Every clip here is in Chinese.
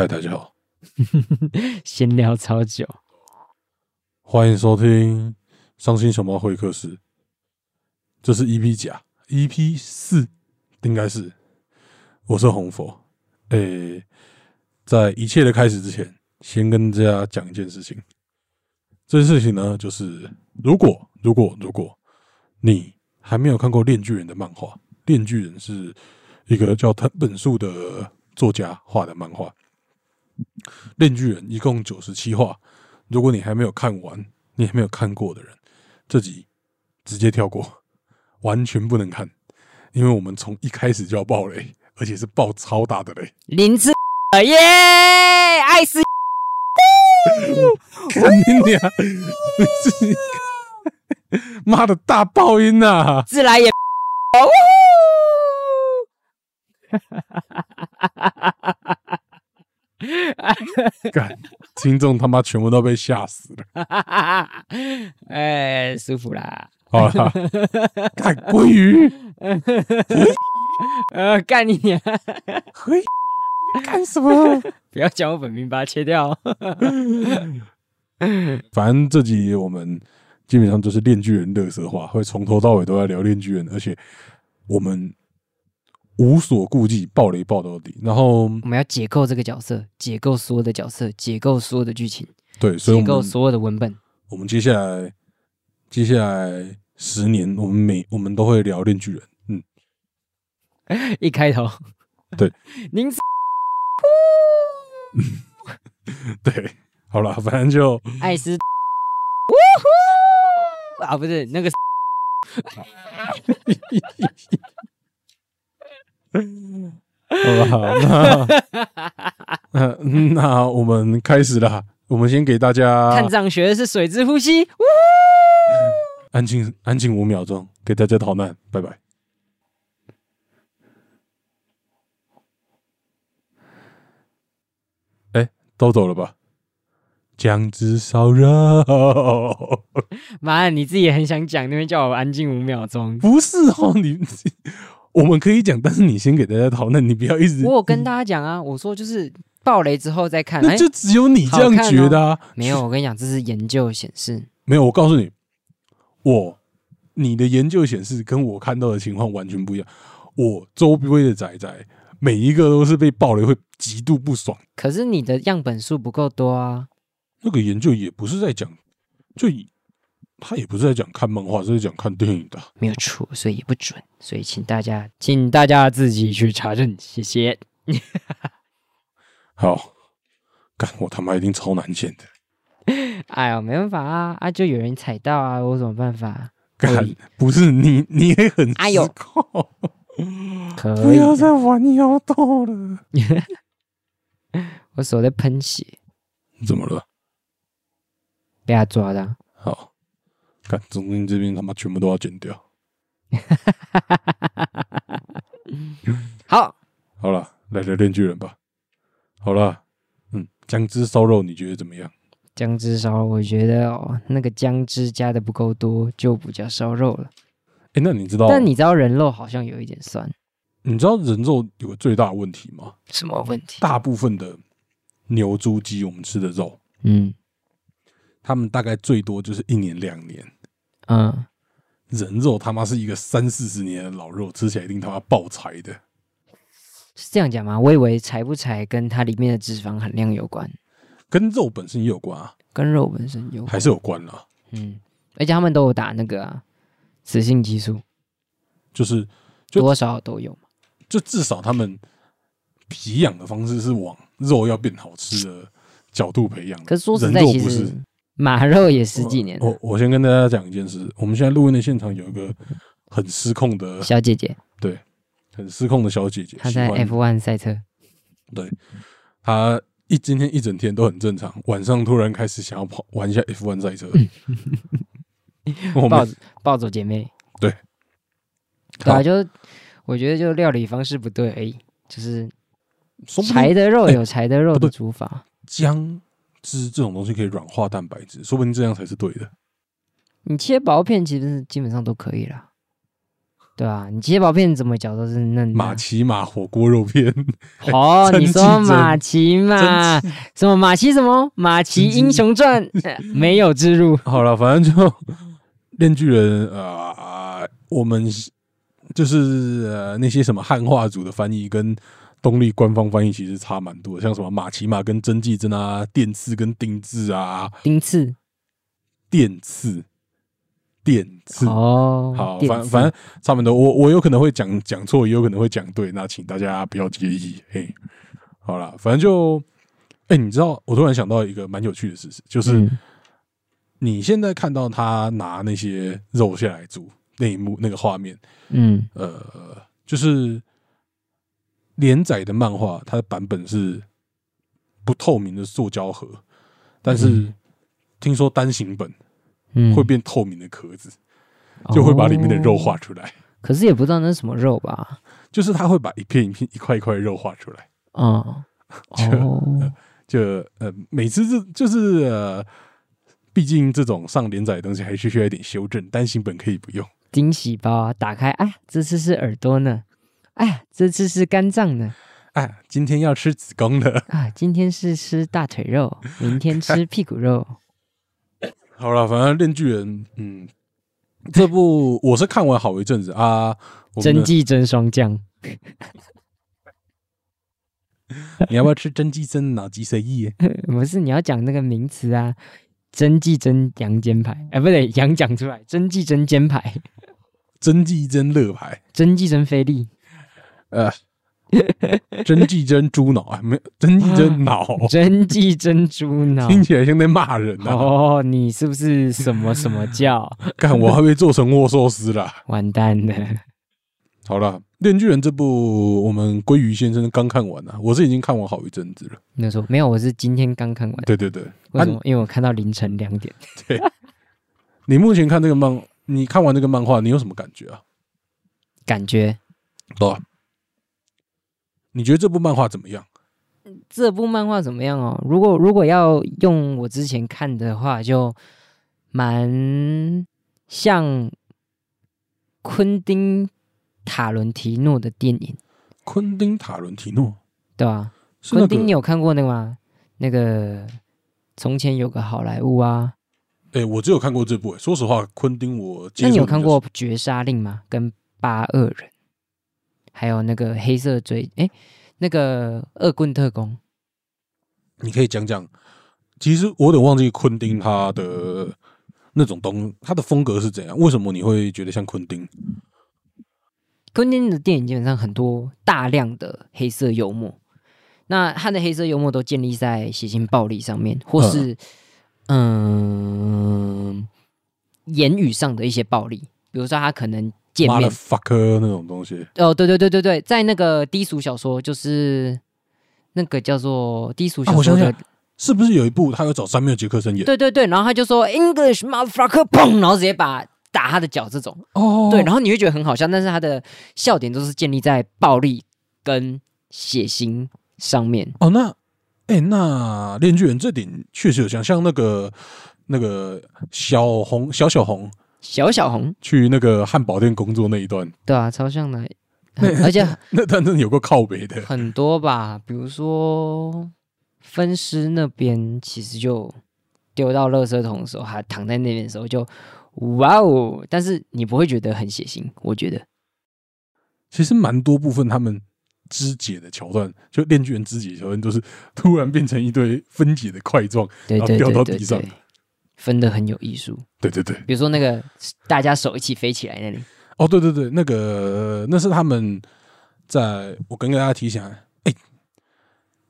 嗨，大家好，闲聊超久，欢迎收听伤心熊猫会客室。这是 EP 甲，EP 四应该是。我是红佛。诶、在一切的开始之前，先跟大家讲一件事情。这件事情呢，就是如果如果如果你还没有看过《链锯人》的漫画，《链锯人》是一个叫藤本树的作家画的漫画，《链锯人》一共九十七话。如果你还没有看完，你还没有看过的人，这集直接跳过，完全不能看，因为我们从一开始就要爆雷，而且是爆超大的雷。林志耶，爱死看你俩，你自己妈的大爆音呐、啊！自来也。干，听众他妈全部都被吓死了。哎，舒服啦。好了，干鲑鱼，呃，干你娘！嘿，干什么？不要讲我本名，把它切掉。反正这集我们基本上就是链锯人乐色化，会从头到尾都在聊链锯人，而且我们无所顾忌，暴雷暴到底。然后我们要解构这个角色，解构所有的角色，解构所有的剧情，对，所以解构所有的文本。我们接下来接下来十年，我们每我们都会聊链锯人。嗯，一开头，对，您 对，好了，反正就艾斯，呜呼啊，不是那个好了，好，那那那我们开始啦。我们先给大家探长学的是水之呼吸。安静安静五秒钟，给大家逃难，拜拜。哎，都走了吧？姜汁烧肉妈，你自己也很想讲，那边叫我安静五秒钟。不是哦，你 我们可以讲，但是你先给大家讨论，你不要一直我有跟大家讲啊，我说就是暴雷之后再看。哎那就只有你这样觉得啊。没有，我跟你讲，这是研究显示，没有，我告诉你，我你的研究显示跟我看到的情况完全不一样。我周围的仔仔每一个都是被暴雷会极度不爽。可是你的样本数不够多啊。那个研究也不是在讲，就以他也不是在讲看漫画，是在讲看电影的啊。没有错，所以也不准，所以请大家，请大家自己去查证，谢谢。好，干我他妈一定超难剪的。哎呀，没办法啊，啊，就有人踩到啊，我有什么办法？可干不是你，你也很哎呦不要再玩妖刀了。我手在喷血，怎么了？被他抓的啊、好，干中间这边他妈全部都要剪掉。好，好了，来聊链锯人吧。好了，嗯，姜汁烧肉你觉得怎么样？姜汁烧肉，我觉得哦，那个姜汁加的不够多，就不叫烧肉了。哎、那你知道？但你知道人肉好像有一点酸，你知道人肉有个最大的问题吗？什么问题？大部分的牛、猪、鸡我们吃的肉，嗯他们大概最多就是一年两年。嗯，人肉他妈是一个三四十年的老肉，吃起来一定他妈爆柴的。是这样讲吗？我以为柴不柴跟它里面的脂肪含量有关，跟肉本身也有关啊，跟肉本身有关。还是有关啦。嗯，而且他们都有打那个啊，雌性激素，就是就多少都有嘛。就至少他们培养的方式是往肉要变好吃的角度培养的。可是说实在，其人肉不是实马肉也十几年了我。我先跟大家讲一件事，我们现在录音的现场有一个很失控的、小姐姐对很失控的小姐姐，她在喜欢 F1 赛车，对，她一今天一整天都很正常，晚上突然开始想要跑玩一下 F1 赛车。我们抱抱走姐妹。对对啊，就我觉得就料理方式不对而已，就是柴的肉有柴的肉的煮法。姜汁这种东西可以软化蛋白质，说不定这样才是对的。你切薄片其实基本上都可以啦。对啊，你切薄片怎么嚼都是嫩的。马奇马火锅肉片，哦，你说真马奇嘛？什么马奇什么马奇英雄传呃没有植入。好了，反正就《链锯人》啊、我们就是呃那些什么汉化组的翻译跟东立官方翻译其实差蛮多，像什么马奇马跟真纪真啊，电刺跟丁字啊，丁次电刺。电刺。哦，好，反反正差不多，我我有可能会讲讲错，也有可能会讲对，那请大家不要介意。嘿，好了，反正就，哎、你知道，我突然想到一个蛮有趣的事实，就是、嗯。你现在看到他拿那些肉下来煮那一幕那个画面，嗯。呃，就是连载的漫画，它的版本是不透明的塑胶盒，但是嗯听说单行本嗯，会变透明的壳子，就会把里面的肉画哦出来。可是也不知道那是什么肉吧？就是他会把一片一片、一块一块肉画出来。嗯，哦，就呃，每次这就是呃，毕竟这种上连载的东西还是需要一点修正，单行本可以不用。惊喜包啊，打开，哎，这次是耳朵呢，哎呀，这次是肝脏呢，哎，今天要吃子宫的。啊，今天是吃大腿肉，明天吃屁股肉。好了，反正《链锯人》嗯，这部我是看完好一阵子啊。我真纪真霜降，你要不要吃真鸡真脑脊髓液？不是你要讲那个名词啊，真纪真羊肩排，哎，不对，羊讲出来，真纪真肩排，真鸡胗乐牌，真纪真菲力，呃，真鸡真猪脑啊，没有真鸡真脑，真纪真猪脑。听起来像在骂人啊！哦，你是不是什么什么教？看我还被做成握寿司啦。完蛋了！好了，《链锯人》这部我们鲑鱼先生刚看完了、我是已经看完好一阵子了。那时候没有，我是今天刚看完。对对对，为什么？因为我看到凌晨两点。对你目前看这个漫，你看完这个漫画，你有什么感觉啊？感觉对吧？你觉得这部漫画怎么样？这部漫画怎么样哦？如果如果要用我之前看的话，就蛮像昆汀塔伦提诺的电影，昆汀塔伦提诺对吧、是那个昆汀，你有看过那个吗？那个从前有个好莱坞啊，哎、我只有看过这部、欸。说实话，昆汀我那你有看过《绝杀令》吗？跟八恶人，还有那个黑色追，哎，那个恶棍特工，你可以讲讲。其实我有点忘记昆汀他的那种东，他的风格是怎样？为什么你会觉得像昆汀？昆汀的电影基本上很多大量的黑色幽默，那他的黑色幽默都建立在血腥暴力上面，或是嗯言语上的一些暴力，比如说他可能见妈的面 fuck 那种东西。哦，对对对对对，在那个低俗小说，就是那个叫做低俗啊，小说的，我想想，是不是有一部他有找三缪杰克森演？对对对，然后他就说 English motherfucker，砰，然后直接把打他的脚这种，哦对，然后你会觉得很好笑，但是他的笑点都是建立在暴力跟血腥上面。哦，那哎、那《链锯人》这点确实有像，像那个那个小红小小红小小红，去那个汉堡店工作那一段，对啊，超像的，而且 那段真的有个靠北的。很多吧，比如说分尸那边，其实就丢到垃圾桶的时候，还躺在那边的时候就，哇哦！但是你不会觉得很血腥，我觉得。其实蛮多部分他们肢解的桥段，就《链锯人》肢解桥段，都是突然变成一堆分解的块状，然后掉到地上分的很有艺术。对对对，比如说那个大家手一起飞起来那里，哦，对对对，那个那是他们在我跟大家提醒，哎、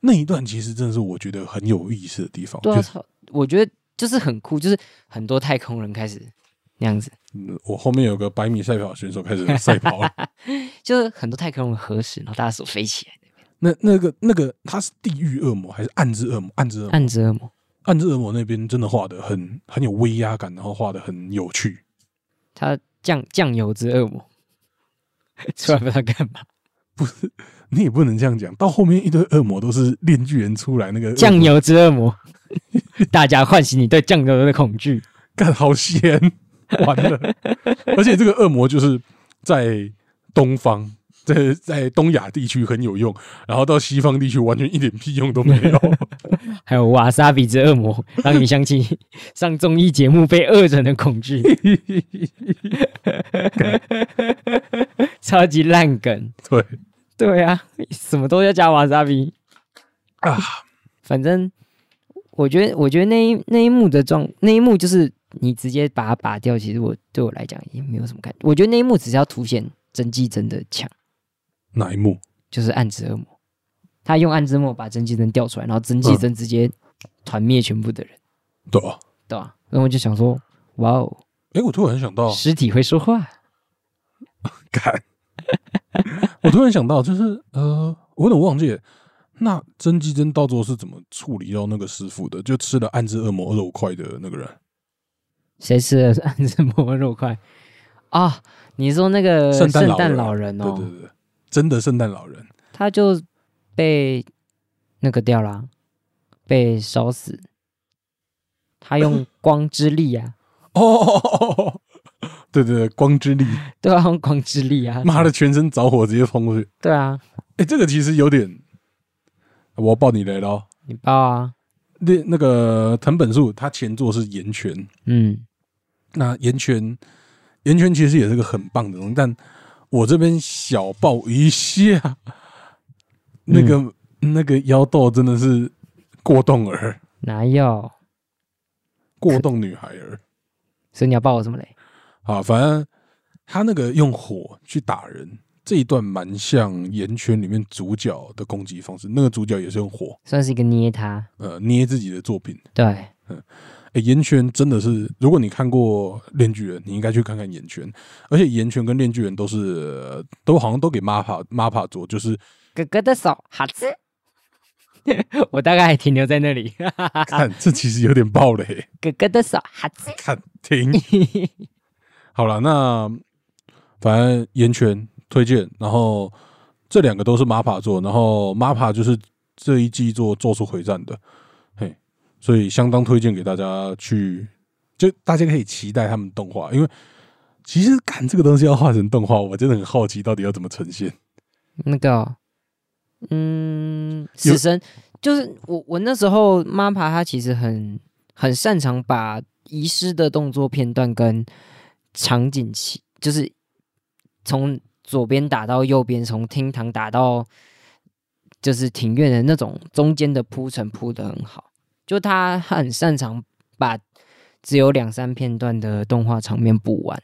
那一段其实真的是我觉得很有意思的地方，对啊，就是我觉得就是很酷，就是很多太空人开始那样子，嗯我后面有个百米赛跑选手开始赛跑了，就是很多太空人合十，然后大家手飞起来，那那个那个他是地狱恶魔还是暗之恶魔？暗之恶魔，暗之恶魔，暗之恶魔那边真的画的很很有威压感，然后画的很有趣。他酱酱油之恶魔，出来不知道干嘛，不是你也不能这样讲，到后面一堆恶魔都是炼巨人出来，那个酱油之恶魔，大家唤醒你对酱油的恐惧。干好咸，完了！而且这个恶魔就是在东方，在 在东亚地区很有用，然后到西方地区完全一点屁用都没有。还有瓦萨比之恶魔，让你想起 上综艺节目被恶人的恐惧，超级烂梗。对对啊，什么都要加瓦萨比。啊，反正我觉得，我觉得那一那一幕的状，那一幕就是你直接把它拔掉，其实我对我来讲也没有什么感觉。我觉得那一幕只是要凸显真纪真的强，哪一幕？就是暗之恶魔，他用暗之魔把真纪真调出来，然后真纪真直接团灭全部的人，对啊。对吧、然后我就想说，哇哦，哎，我突然想到，尸体会说话，看，我突然想到，就是呃，我有点忘记了，那真纪真到最后是怎么处理掉那个师傅的？就吃了暗之恶魔肉块的那个人。谁吃了暗之魔肉块啊？你说那个圣诞老诞人老人哦，对对对，真的圣诞老人。他就被那个掉了啊，被烧死。他用光之力啊，哦哦哦哦，对对对，光之力，对啊，用光之力啊，妈的，全身着火，直接冲过去。对啊，哎，这个其实有点，我要爆你雷了哦。你爆啊，那那个藤本树，他前作是岩泉，嗯，那岩泉，岩泉其实也是个很棒的东西，但我这边小爆一下，那个、那个妖豆真的是过动儿，哪有？过动女孩儿所以你要爆我什么雷？啊，反正他那个用火去打人这一段蛮像岩圈里面主角的攻击方式，那个主角也是用火算是一个捏他，呃捏自己的作品。对，哎，岩泉真的是，如果你看过《链锯人》，你应该去看看岩泉。而且岩泉跟链锯人都是、呃都好像都给 MAPA MAPA 做，就是哥哥的手，好吃。我大概还停留在那里，看这其实有点爆雷。哥哥的手，好吃。看停，好了，那反正岩泉推荐，然后这两个都是 MAPA 做，然后 MAPA 就是这一季做《做出回战》的，嘿，所以相当推荐给大家去，就大家可以期待他们动画，因为其实看这个东西要画成动画，我真的很好奇到底要怎么呈现。那个哦，嗯，死神就是我，我那时候 MAPA 他其实很很擅长把遗失的动作片段跟场景起，就是从左边打到右边，从厅堂打到就是庭院的那种中间的铺陈铺的很好，就他很擅长把只有两三片段的动画场面补完，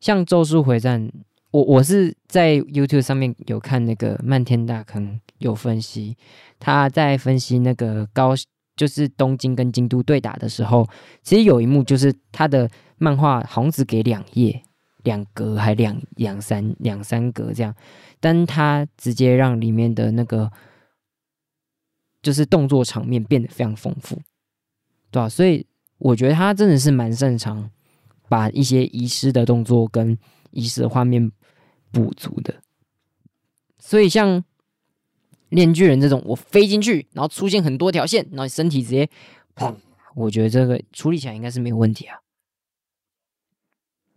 像《咒术回战》。我我是在 YouTube 上面有看那个漫天大坑有分析，他在分析那个高就是东京跟京都对打的时候，其实有一幕就是他的漫画好像只给两页、两格还两两三两三格这样，但他直接让里面的那个就是动作场面变得非常丰富，对吧、所以我觉得他真的是蛮擅长把一些遗失的动作跟遗失的画面补足的。所以像炼巨人这种，我飞进去，然后出现很多条线，然后身体直接砰，我觉得这个处理起来应该是没有问题啊。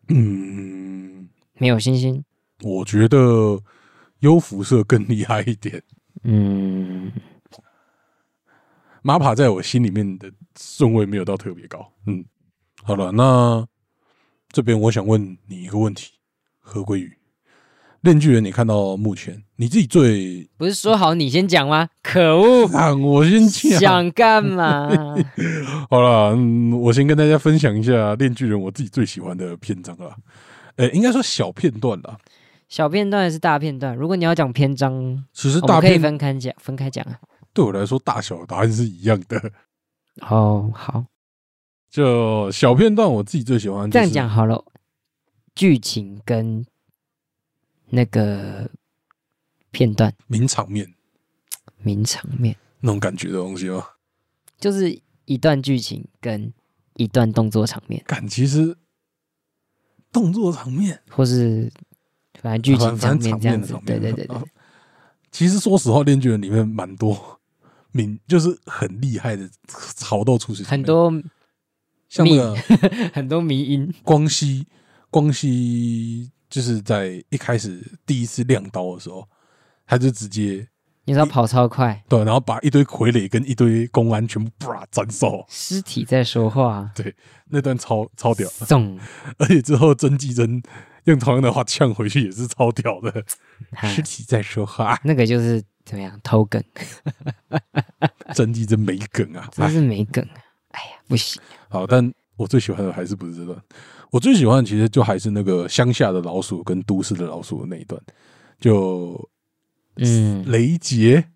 嗯，没有信心，我觉得优辐射更厉害一点。嗯，MAPA 在我心里面的顺位没有到特别高。嗯，好了，那这边我想问你一个问题：何归宇，炼巨人，你看到目前你自己最不是说好你先讲吗？可恶，啊，我先讲。想干嘛？好了，嗯，我先跟大家分享一下炼巨人我自己最喜欢的篇章啦。呃、应该说小片段啦。小片段还是大片段？如果你要讲篇章，其实我们可以分开讲，分开讲啊。对我来说大小答案是一样的。哦，好，就小片段，我自己最喜欢、这样讲好了，剧情跟那个片段。名场面名场面，那种感觉的东西吗？就是一段剧情跟一段动作场面，感其实动作场面，或是反正剧情场面这样子对对对对。啊，其实说实话，《恋剧人》里面蛮多名，就是很厉害的潮斗出血场面，很多像那个 很多迷音。光熙光熙就是在一开始第一次亮刀的时候，他就直接你知道跑超快，对，然后把一堆傀儡跟一堆公安全部啪斩首，尸体在说话，对那段超超屌，送，而且之后曾纪珍用同样的话呛回去也是超屌的，尸体在说话，那个就是怎么样偷梗，真纪真没梗啊，真哎是没梗啊！哎呀，不行，好，但我最喜欢的还是不是这段，我最喜欢的其实就还是那个乡下的老鼠跟都市的老鼠的那一段，就嗯，雷杰，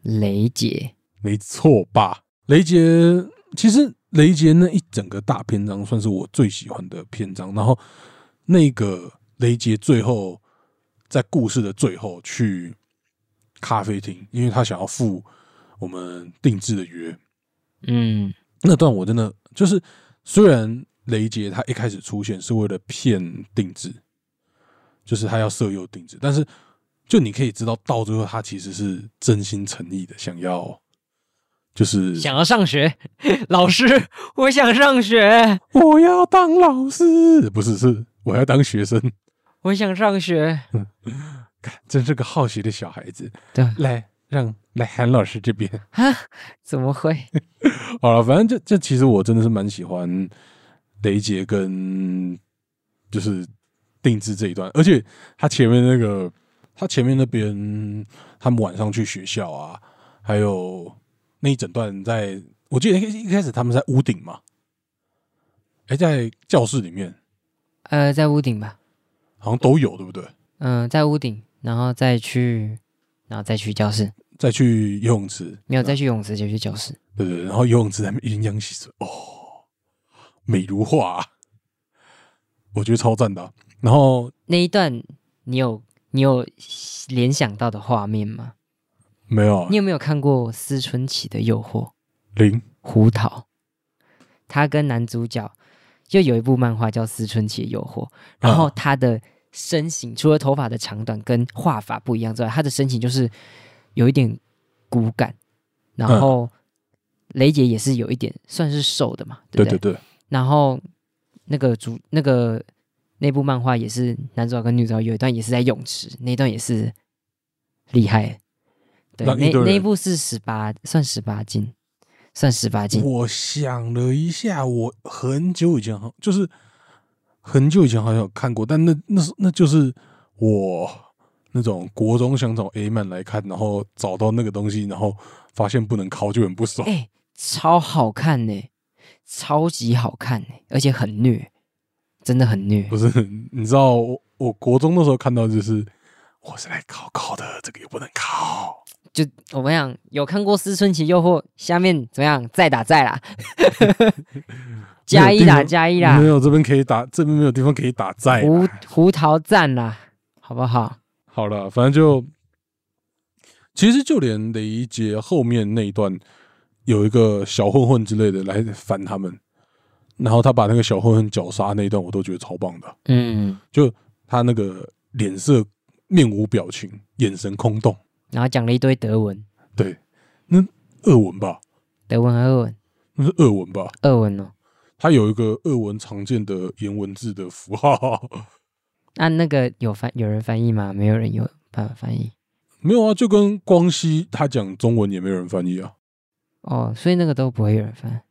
雷杰，没错吧？雷杰其实雷杰那一整个大篇章算是我最喜欢的篇章，然后那个雷杰最后在故事的最后去咖啡厅，因为他想要付我们定制的约，嗯。那段我真的就是，虽然雷杰他一开始出现是为了骗定制，就是他要色诱定制，但是就你可以知道，到最后他其实是真心诚意的想要，就是想要上学，老师，我想上学，我要当老师，不是是我要当学生，我想上学，真是个好学的小孩子。对来让来韩老师这边。啊？怎么会？好了，反正这这其实我真的是蛮喜欢雷杰跟就是定制这一段，而且他前面那个他前面那边他们晚上去学校啊，还有那一整段在，我记得一一开始他们在屋顶嘛，哎、在教室里面呃，在屋顶吧，好像都有，对不对？嗯、在屋顶，然后再去，然后再去教室，再去游泳池，没有再去泳池就去教室。对对，然后游泳池在那边鸳鸯洗水，哦，美如画、啊，我觉得超赞的啊、然后那一段你有你有联想到的画面吗？没有啊。你有没有看过思春期的诱惑？零。胡桃，他跟男主角就有一部漫画叫《思春期的诱惑》，然后他的身形除了头发的长短跟画法不一样之外，他的身形就是有一点骨感，然后雷姐也是有一点算是瘦的嘛，对不对？对对对，然后那个主那个那部漫画也是男主角跟女主角有一段也是在泳池，那一段也是厉害。对，那那一部是十八，算十八斤，算十八斤。我想了一下，我很久以前就是很久以前好像有看过，但那那是那就是我那种国中想找 A 漫来看，然后找到那个东西，然后发现不能考就很不爽。哎、超好看呢、超级好看呢、而且很虐，真的很虐不。是，你知道我我国中的时候看到就是我是来考考的，这个又不能考。就我们讲，有看过《思春期诱惑》，下面怎么样？再打再啦，加一啦，加一啦没，有这边可以打，这边没有地方可以打在。胡胡桃赞啦，好不好？好了，反正就其实就连雷杰后面那一段有一个小混混之类的来烦他们，然后他把那个小混混绞杀那一段，我都觉得超棒的。嗯，就他那个脸色面无表情，眼神空洞，然后讲了一堆德文，对，那俄文吧，德文和俄文，那是俄文吧？俄文哦。它有一个俄文常见的颜文字的符号，那、那个有翻有人翻译吗？没有人有办法翻译没有啊，就跟光熙他讲中文也没有人翻译啊，哦，所以那个都不会有人翻。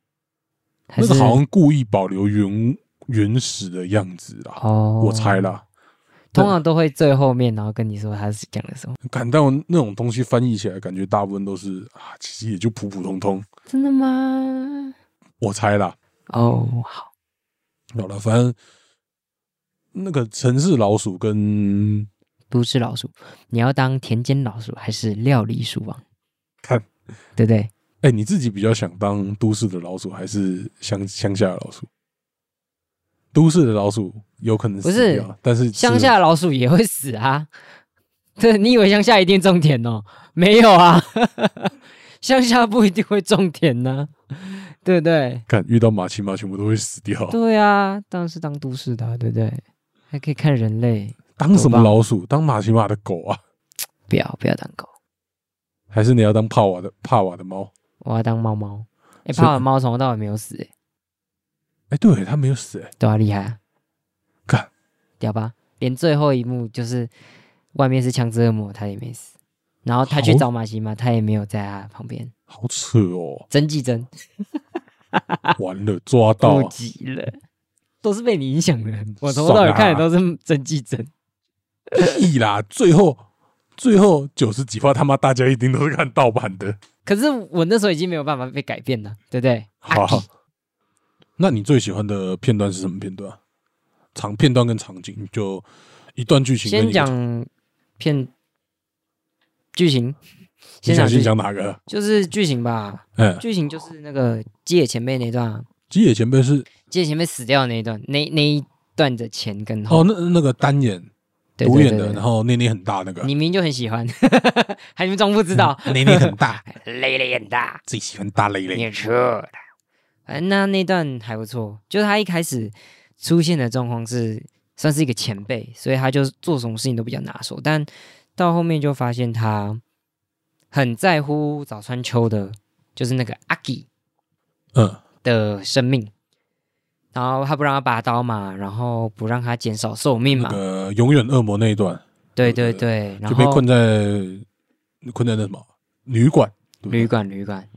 那个好像故意保留原原始的样子啦，哦，我猜，啦。通常都会最后面，然后跟你说他是讲的什么。感到那种东西翻译起来，感觉大部分都是啊，其实也就普普通通。真的吗？我猜啦，哦，好，好了，反正那个城市老鼠跟都市老鼠，你要当田间老鼠还是料理鼠王？看，对不对？哎、你自己比较想当都市的老鼠，还是乡乡下的老鼠？都市的老鼠有可能死不是，但是乡下的老鼠也会死啊！对，你以为乡下一定种田哦？没有啊，乡下不一定会种田呢、对不对？看遇到马奇马全部都会死掉。对啊，当然是当都市的啊、对不对？还可以看人类，当什么老鼠？当马奇马的狗啊？不要不要当狗，还是你要当帕瓦的帕瓦的猫？我要当猫猫。哎，所以怕我猫从头到尾没有死、哎，哎、对，它没有死、哎，对啊，厉害啊，看屌吧？连最后一幕就是外面是枪支恶魔，他也没死。然后他去找马奇马，他也没有在他旁边。好扯哦，真记真 完了抓到不，急了，都是被你影响的。我从头到尾看的都是真纪真。屁啦！最后最后九十几话，他妈大家一定都是看盗版的。可是我那时候已经没有办法被改变了，对不对？好那你最喜欢的片段是什么片段？长片段跟场景，就一段剧情跟先。讲片剧情，先先讲哪个？就是剧情吧。嗯，剧情就是那个基野前辈那段。啊，基野前辈是？基野前辈死掉的那一段，那那一段的前跟后，哦，那那个单眼对独眼的，然后内内很大那个，你明明就很喜欢，还你们装不知道，内内很大，雷雷很大，最喜欢大雷雷。你错了。反正那那段还不错，就是他一开始出现的状况是算是一个前辈，所以他就做什么事情都比较拿手，但到后面就发现他很在乎早川秋的，就是那个阿基嗯，的生命，然后他不让他拔刀嘛，然后不让他减少寿命嘛，那个永远恶魔那一段。对对对对，然就被后困在困在那什么旅馆，对不对旅馆旅馆，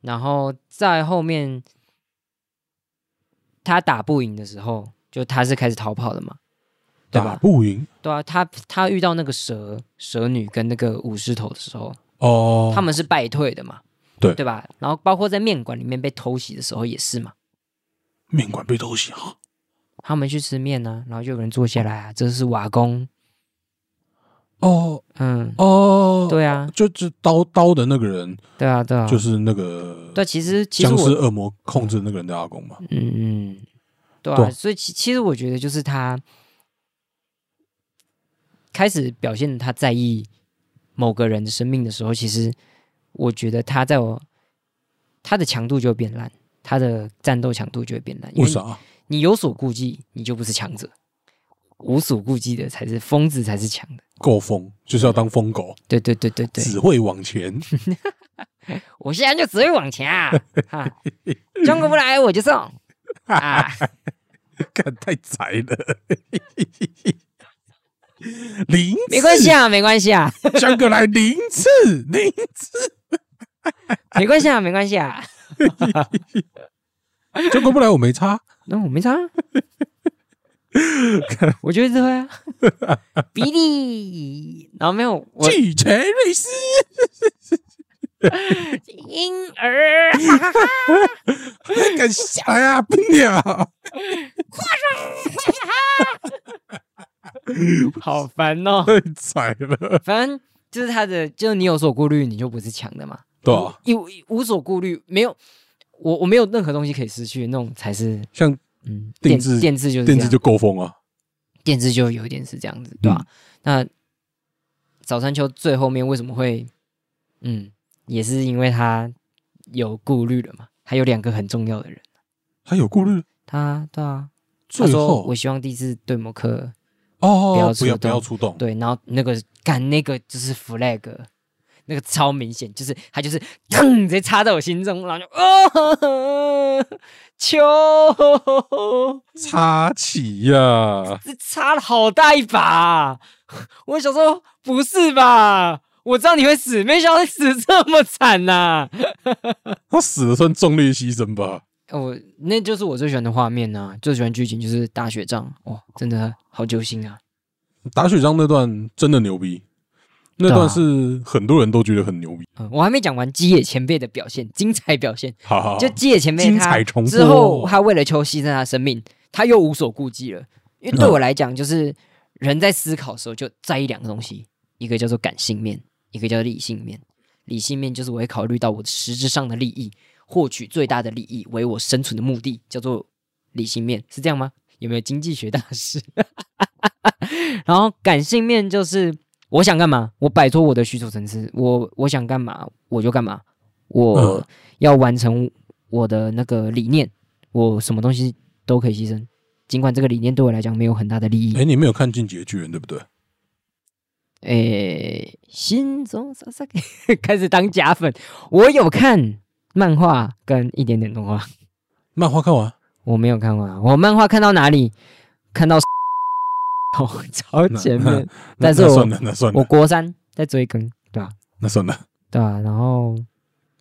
然后在后面他打不赢的时候，就他是开始逃跑的嘛，对打吧？不赢。对啊，他他遇到那个蛇蛇女跟那个武士头的时候，哦，他们是败退的嘛，对。对吧？然后包括在面馆里面被偷袭的时候也是嘛，面馆被偷袭啊，他们去吃面呢、然后就有人坐下来啊，这是瓦工，哦。嗯，哦，对啊，就就刀刀的那个人，对啊，对啊，就是那个对，其实其实僵尸我恶魔控制那个人的阿公嘛，嗯嗯，对啊，对啊。所以其其实我觉得就是他开始表现他在意某个人的生命的时候，其实我觉得他在我他的强度就会变烂，他的战斗强度就会变烂。因为为啥？你有所顾忌，你就不是强者；无所顾忌的才是疯子，才是强的。够疯就是要当疯狗，对对对对对，只会往前。我现在就只会往前啊！哈，中国不来我就送啊！看太宅了，零次。没关系，啊，没关系啊，江哥来零次，零次，没关系啊，没关系啊。江哥 不来我没差，那我没差啊，我觉得这会啊，比利，然后没有我继承瑞斯，婴儿，还敢下来啊，笨鸟！好烦哦。太窄了，反正就是他的，就是你有所顾虑，你就不是强的嘛。对啊，一无无所顾虑，没有我我没有任何东西可以失去，那种才是像嗯，电定制电制就是电制就够疯啊，电制就有一点是这样子，对吧、那早川秋最后面为什么会嗯，也是因为他有顾虑了嘛，还有两个很重要的人，他有顾虑，他对啊，他最后？说我希望第一次对某克哦，不要不要出动。不要出动，对，然后那个干那个就是 flag，那个超明显，就是他就是砰直接插在我心中，然后就哦，秋，插旗呀，这插了好大一把。啊、我想说不是吧？我知道你会死，没想到你死这么惨呐、他死的算重力牺牲吧？我那就是我最喜欢的画面呐、最喜欢剧情就是打雪仗，哇，真的好揪心啊！打雪仗那段真的牛逼，那段是很多人都觉得很牛逼。嗯，我还没讲完基野前辈的表现，精彩表现。好好，好就基野前辈精他彩重播之后，他为了秋牺牲他生命，他又无所顾忌了。因为对嗯我来讲，就是人在思考的时候就在意两个东西，一个叫做感性面，一个叫做理性面。理性面就是我会考虑到我实质上的利益，获取最大的利益为我生存的目的，叫做理性面，是这样吗？有没有经济学大师？然后感性面就是我想干嘛，我摆脱我的虚构层次，我我想干嘛我就干嘛，我嗯要完成我的那个理念，我什么东西都可以牺牲，尽管这个理念对我来讲没有很大的利益。哎，你没有看《进击的巨人》对不对？诶，心中傻 傻开始当假粉，我有看漫画跟一点点动画，漫画看完，我没有看完。我漫画看到哪里？看到 哦，超前面。但是我算了，那算我，国三在追更，对吧、那算了。对啊，然后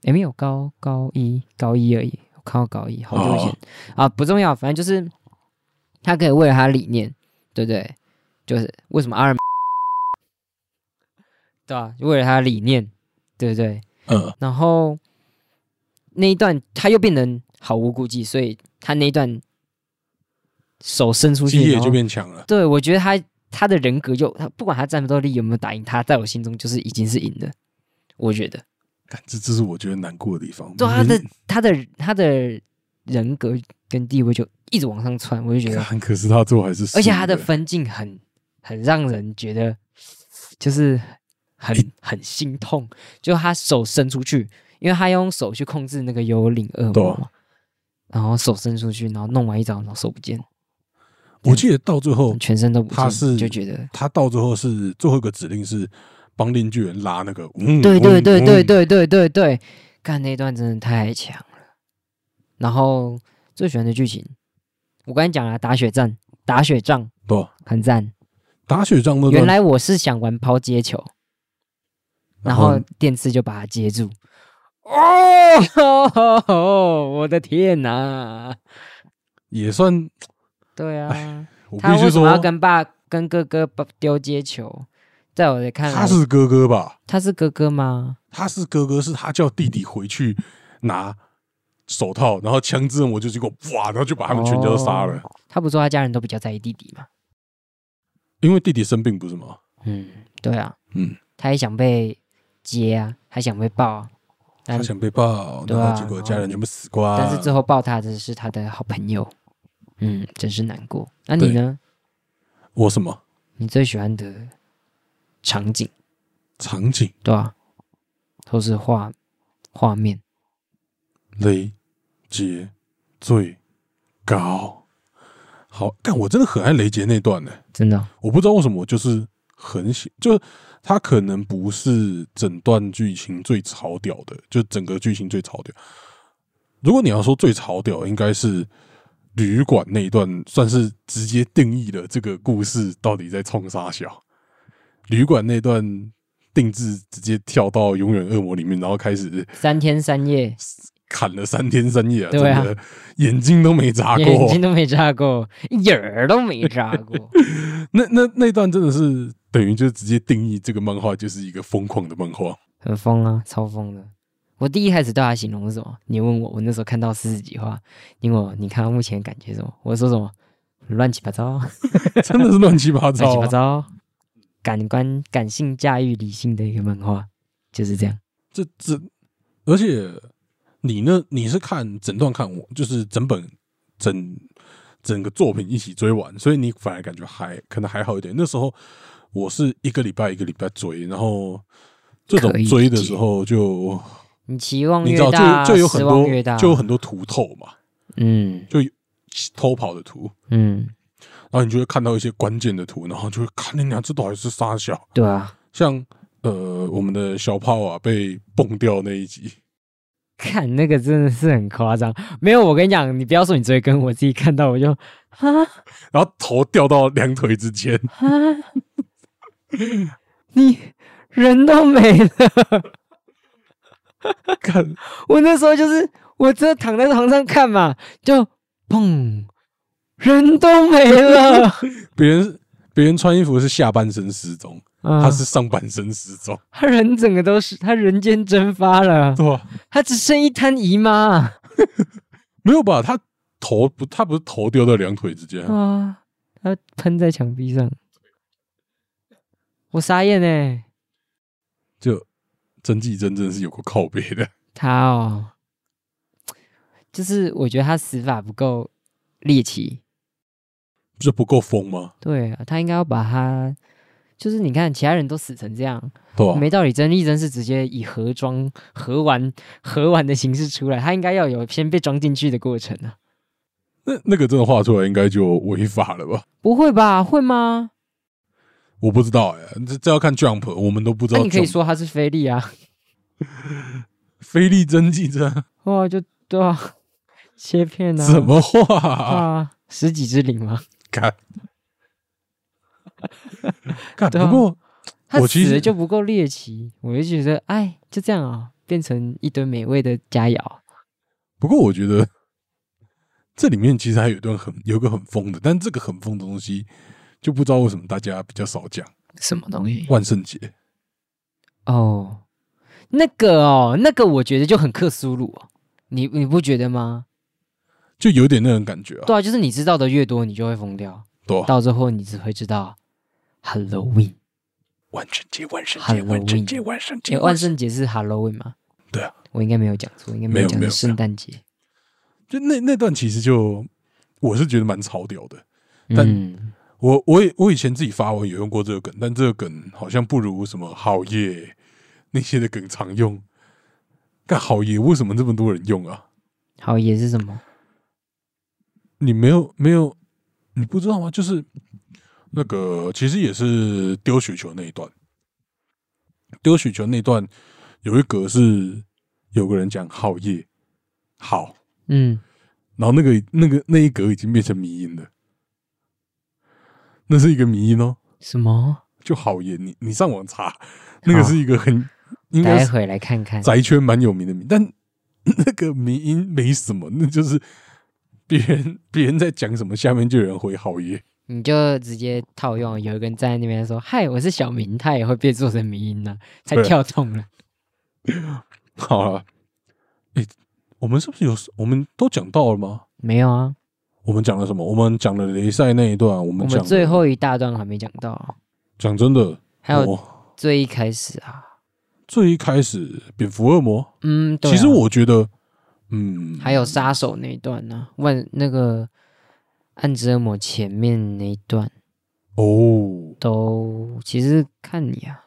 也没有高高一高一而已，我看到高一好久以前、哦啊，不重要，反正就是他可以为了他理念，对不对？就是为什么阿尔，对啊，为了他的理念，对不对？嗯，然后那一段他又变得毫无顾忌，所以他那一段手伸出去，基野就变强了。对我觉得他他的人格就他不管他战斗力有没有打赢他，在我心中就是已经是赢的，我觉得。干这这是我觉得难过的地方。对啊他的他的他的人格跟地位就一直往上窜，我就觉得，很可是他最后还是而且他的分镜很很让人觉得就是很很心痛，就他手伸出去，因为他用手去控制那个幽灵恶魔嘛，然后手伸出去，然后弄完一招，然后手不见，我记得到最后，全身都不见，他是就觉得，他到最后是最后一个指令是帮链巨人拉那个，嗯，对对对对对对对对，干那段真的太强了。然后最喜欢的剧情，我刚才讲了，打雪战，打雪仗对，很赞。打雪仗那段，原来我是想玩抛接球，然后电刺就把它接住。哦，我的天哪！也算，对啊，我必须他为什么要，跟爸跟哥哥把丢接球？在我的看来，他是哥哥吧？他是哥哥吗？他是哥哥，是他叫弟弟回去拿手套，然后枪支我就结果哇，然后就把他们全家都杀了，他不是说他家人都比较在意弟弟吗？因为弟弟生病不是吗？嗯，对啊，嗯，他也想被接啊，还想被抱啊，但他想被抱，对啊然后结果家人全部死光，但是最后抱他的是他的好朋友，嗯，真是难过。那你呢？我什么？你最喜欢的场景，场景？对啊，都是画画面，雷杰最高。好，但我真的很爱雷杰那段呢、真的哦、我不知道为什么，我就是很喜，就他可能不是整段剧情最潮屌的，就整个剧情最潮屌。如果你要说最潮屌，应该是旅馆那一段，算是直接定义了这个故事到底在冲啥小。旅馆那段定制直接跳到永远恶魔里面，然后开始三天三夜，砍了三天三夜啊，对啊眼睛都没眨过 眼。睛都没眨过，一眼儿都没眨过。那那那段真的是等于就直接定义这个漫画就是一个疯狂的漫画。很疯啊，超疯的。我第一开始对他形容是什么？你问我，我那时候看到四十几话，你问我你看到目前感觉什么？我说什么？乱七八糟，真的是乱七八糟乱七八糟，感官感性驾驭理性的一个漫画，就是这样。这这，而且你呢？你是看整段看我，就是整本整整个作品一起追完，所以你反而感觉还可能还好一点。那时候我是一个礼拜一个礼拜追，然后这种追的时候就你期望你知道越大，就就有很多越大，就有很多图透嘛，嗯。就偷跑的图。嗯，然后你就会看到一些关键的图，然后就会看你俩这到底是啥小，对啊，像呃我们的小炮啊被蹦掉那一集，看那个真的是很夸张。没有，我跟你讲，你不要说你追跟，我自己看到我就啊然后头掉到两腿之间，啊，你人都没了。看 我那时候就是我真的躺在床上看嘛，就砰，人都没了。别人别人穿衣服是下半身失踪，啊他是上半身失踪，他人整个都是他人间蒸发了，对吧？他只剩一滩姨妈没有吧？他头不，他不是头丢在两腿之间啊，啊，他喷在墙壁上，我傻眼哎，就曾纪真真的是有个靠背的，他哦，就是我觉得他死法不够猎奇，这不够疯吗？对啊，他应该要把他。就是你看，其他人都死成这样？没道理。曾纪真是直接以盒装、盒玩、盒玩的形式出来，他应该要有先被装进去的过程啊。那那个真的画出来应该就违法了吧？不会吧？会吗？我不知道哎、这这要看 Jump，我们都不知那、道。你可以说他是菲力啊，菲力真纪真哇，就对啊，切片啊，什么画啊？啊？十几只灵吗？看干 对啊不过他我其实死了就不够猎奇，我就觉得，哎，就这样啊，变成一堆美味的佳肴。不过我觉得这里面其实还有一段很有一个很疯的，但这个很疯的东西就不知道为什么大家比较少讲。什么东西？万圣节，哦，那个哦，那个我觉得就很克苏鲁哦，你你不觉得吗？就有点那种感觉啊，对啊，就是你知道的越多，你就会疯掉，对啊到最后你只会知道 Halloween。万圣节，万圣节万圣节万圣因为万圣节是 Halloween 吗？对啊，我应该没有讲错，应该没有讲圣诞节。就那那段其实就我是觉得蛮超屌的。但嗯，我我也我以前自己发文有用过这个梗，但这个梗好像不如什么好耶那些的梗常用。但好耶为什么这么多人用啊？好耶是什么？你没有没有你不知道吗？就是那个其实也是丢雪球那一段，丢雪球那段有一格是有个人讲好耶好，嗯，然后那个那个那一格已经变成迷音了，那是一个迷音哦。什么？就好言，你你上网查，那个是一个很应该是待会来看看。宅圈蛮有名的名，但 那个迷音没什么，那就是别人别人在讲什么，下面就有人回好耶。你就直接套用，有一个人站在那边说：“嗨，我是小明。”他也会被做成迷音呢、才对跳动了。好了，诶、我们是不是有我们都讲到了吗？没有啊，我们讲了什么？我们讲了雷赛那一段，我我们讲最后一大段还没讲到，讲真的，还有我最一开始啊，最一开始蝙蝠恶魔，嗯，对啊。其实我觉得，嗯，还有杀手那一段呢、万那个暗之恶魔前面那一段。哦，都其实看你啊，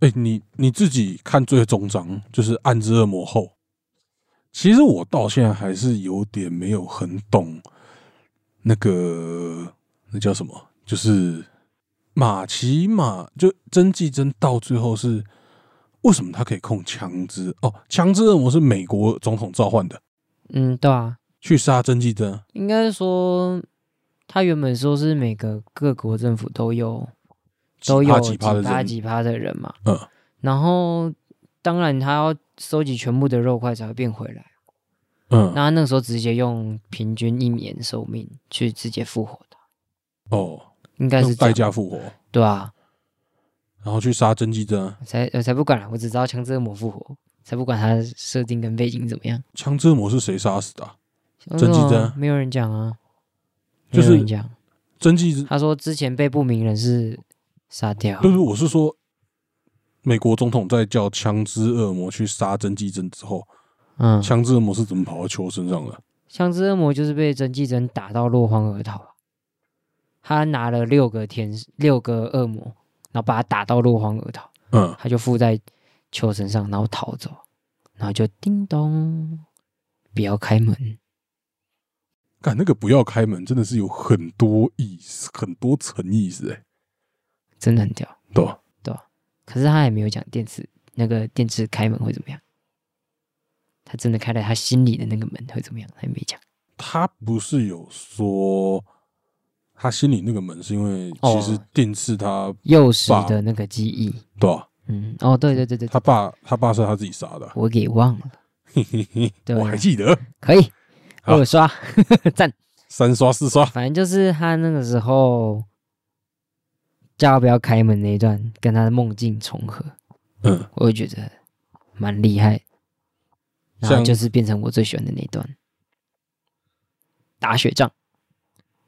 哎、你你自己看最终章就是《暗之恶魔》后，其实我到现在还是有点没有很懂那个那叫什么，就是马奇马就真纪真到最后是为什么他可以控枪支？哦，枪支恶魔是美国总统召唤的，嗯，对啊，去杀真纪真。应该说他原本说是每个各国政府都有都有几趴几趴的人，几趴的人嘛，嗯，然后当然他要收集全部的肉块才会变回来。嗯，那他那个时候直接用平均一年寿命去直接复活的，哦，应该是代价复活，对啊，然后去杀真姬真。才我才不管了，我只知道枪支恶魔复活，才不管他设定跟背景怎么样。枪支恶魔是谁杀死的啊、真纪真哦没有人讲啊，就是讲。真纪真他说之前被不明人士杀掉。不，是，我是说，美国总统在叫枪支恶魔去杀真姬真之后，嗯，枪支恶魔是怎么跑到球身上的？枪支恶魔就是被真纪真打到落荒而逃。他拿了六个天六个恶魔，然后把他打到落荒而逃，嗯，他就附在球身上，然后逃走，然后就叮咚，不要开门。干那个不要开门，真的是有很多意思，很多层意思，哎，真的很屌。对吧？可是他也没有讲电池那个电池开门会怎么样，他真的开了他心里的那个门会怎么样，他也没讲。他不是有说，他心里那个门是因为哦其实电视他幼时的那个记忆，对吧？嗯，哦，对对对对，他爸他爸是他自己杀的，我给忘了，嘿嘿嘿，对我还记得。可以二刷 赞。三刷四刷，反正就是他那个时候叫他不要开门那一段，跟他的梦境重合，嗯，我就觉得蛮厉害。然后就是变成我最喜欢的那一段，打雪仗，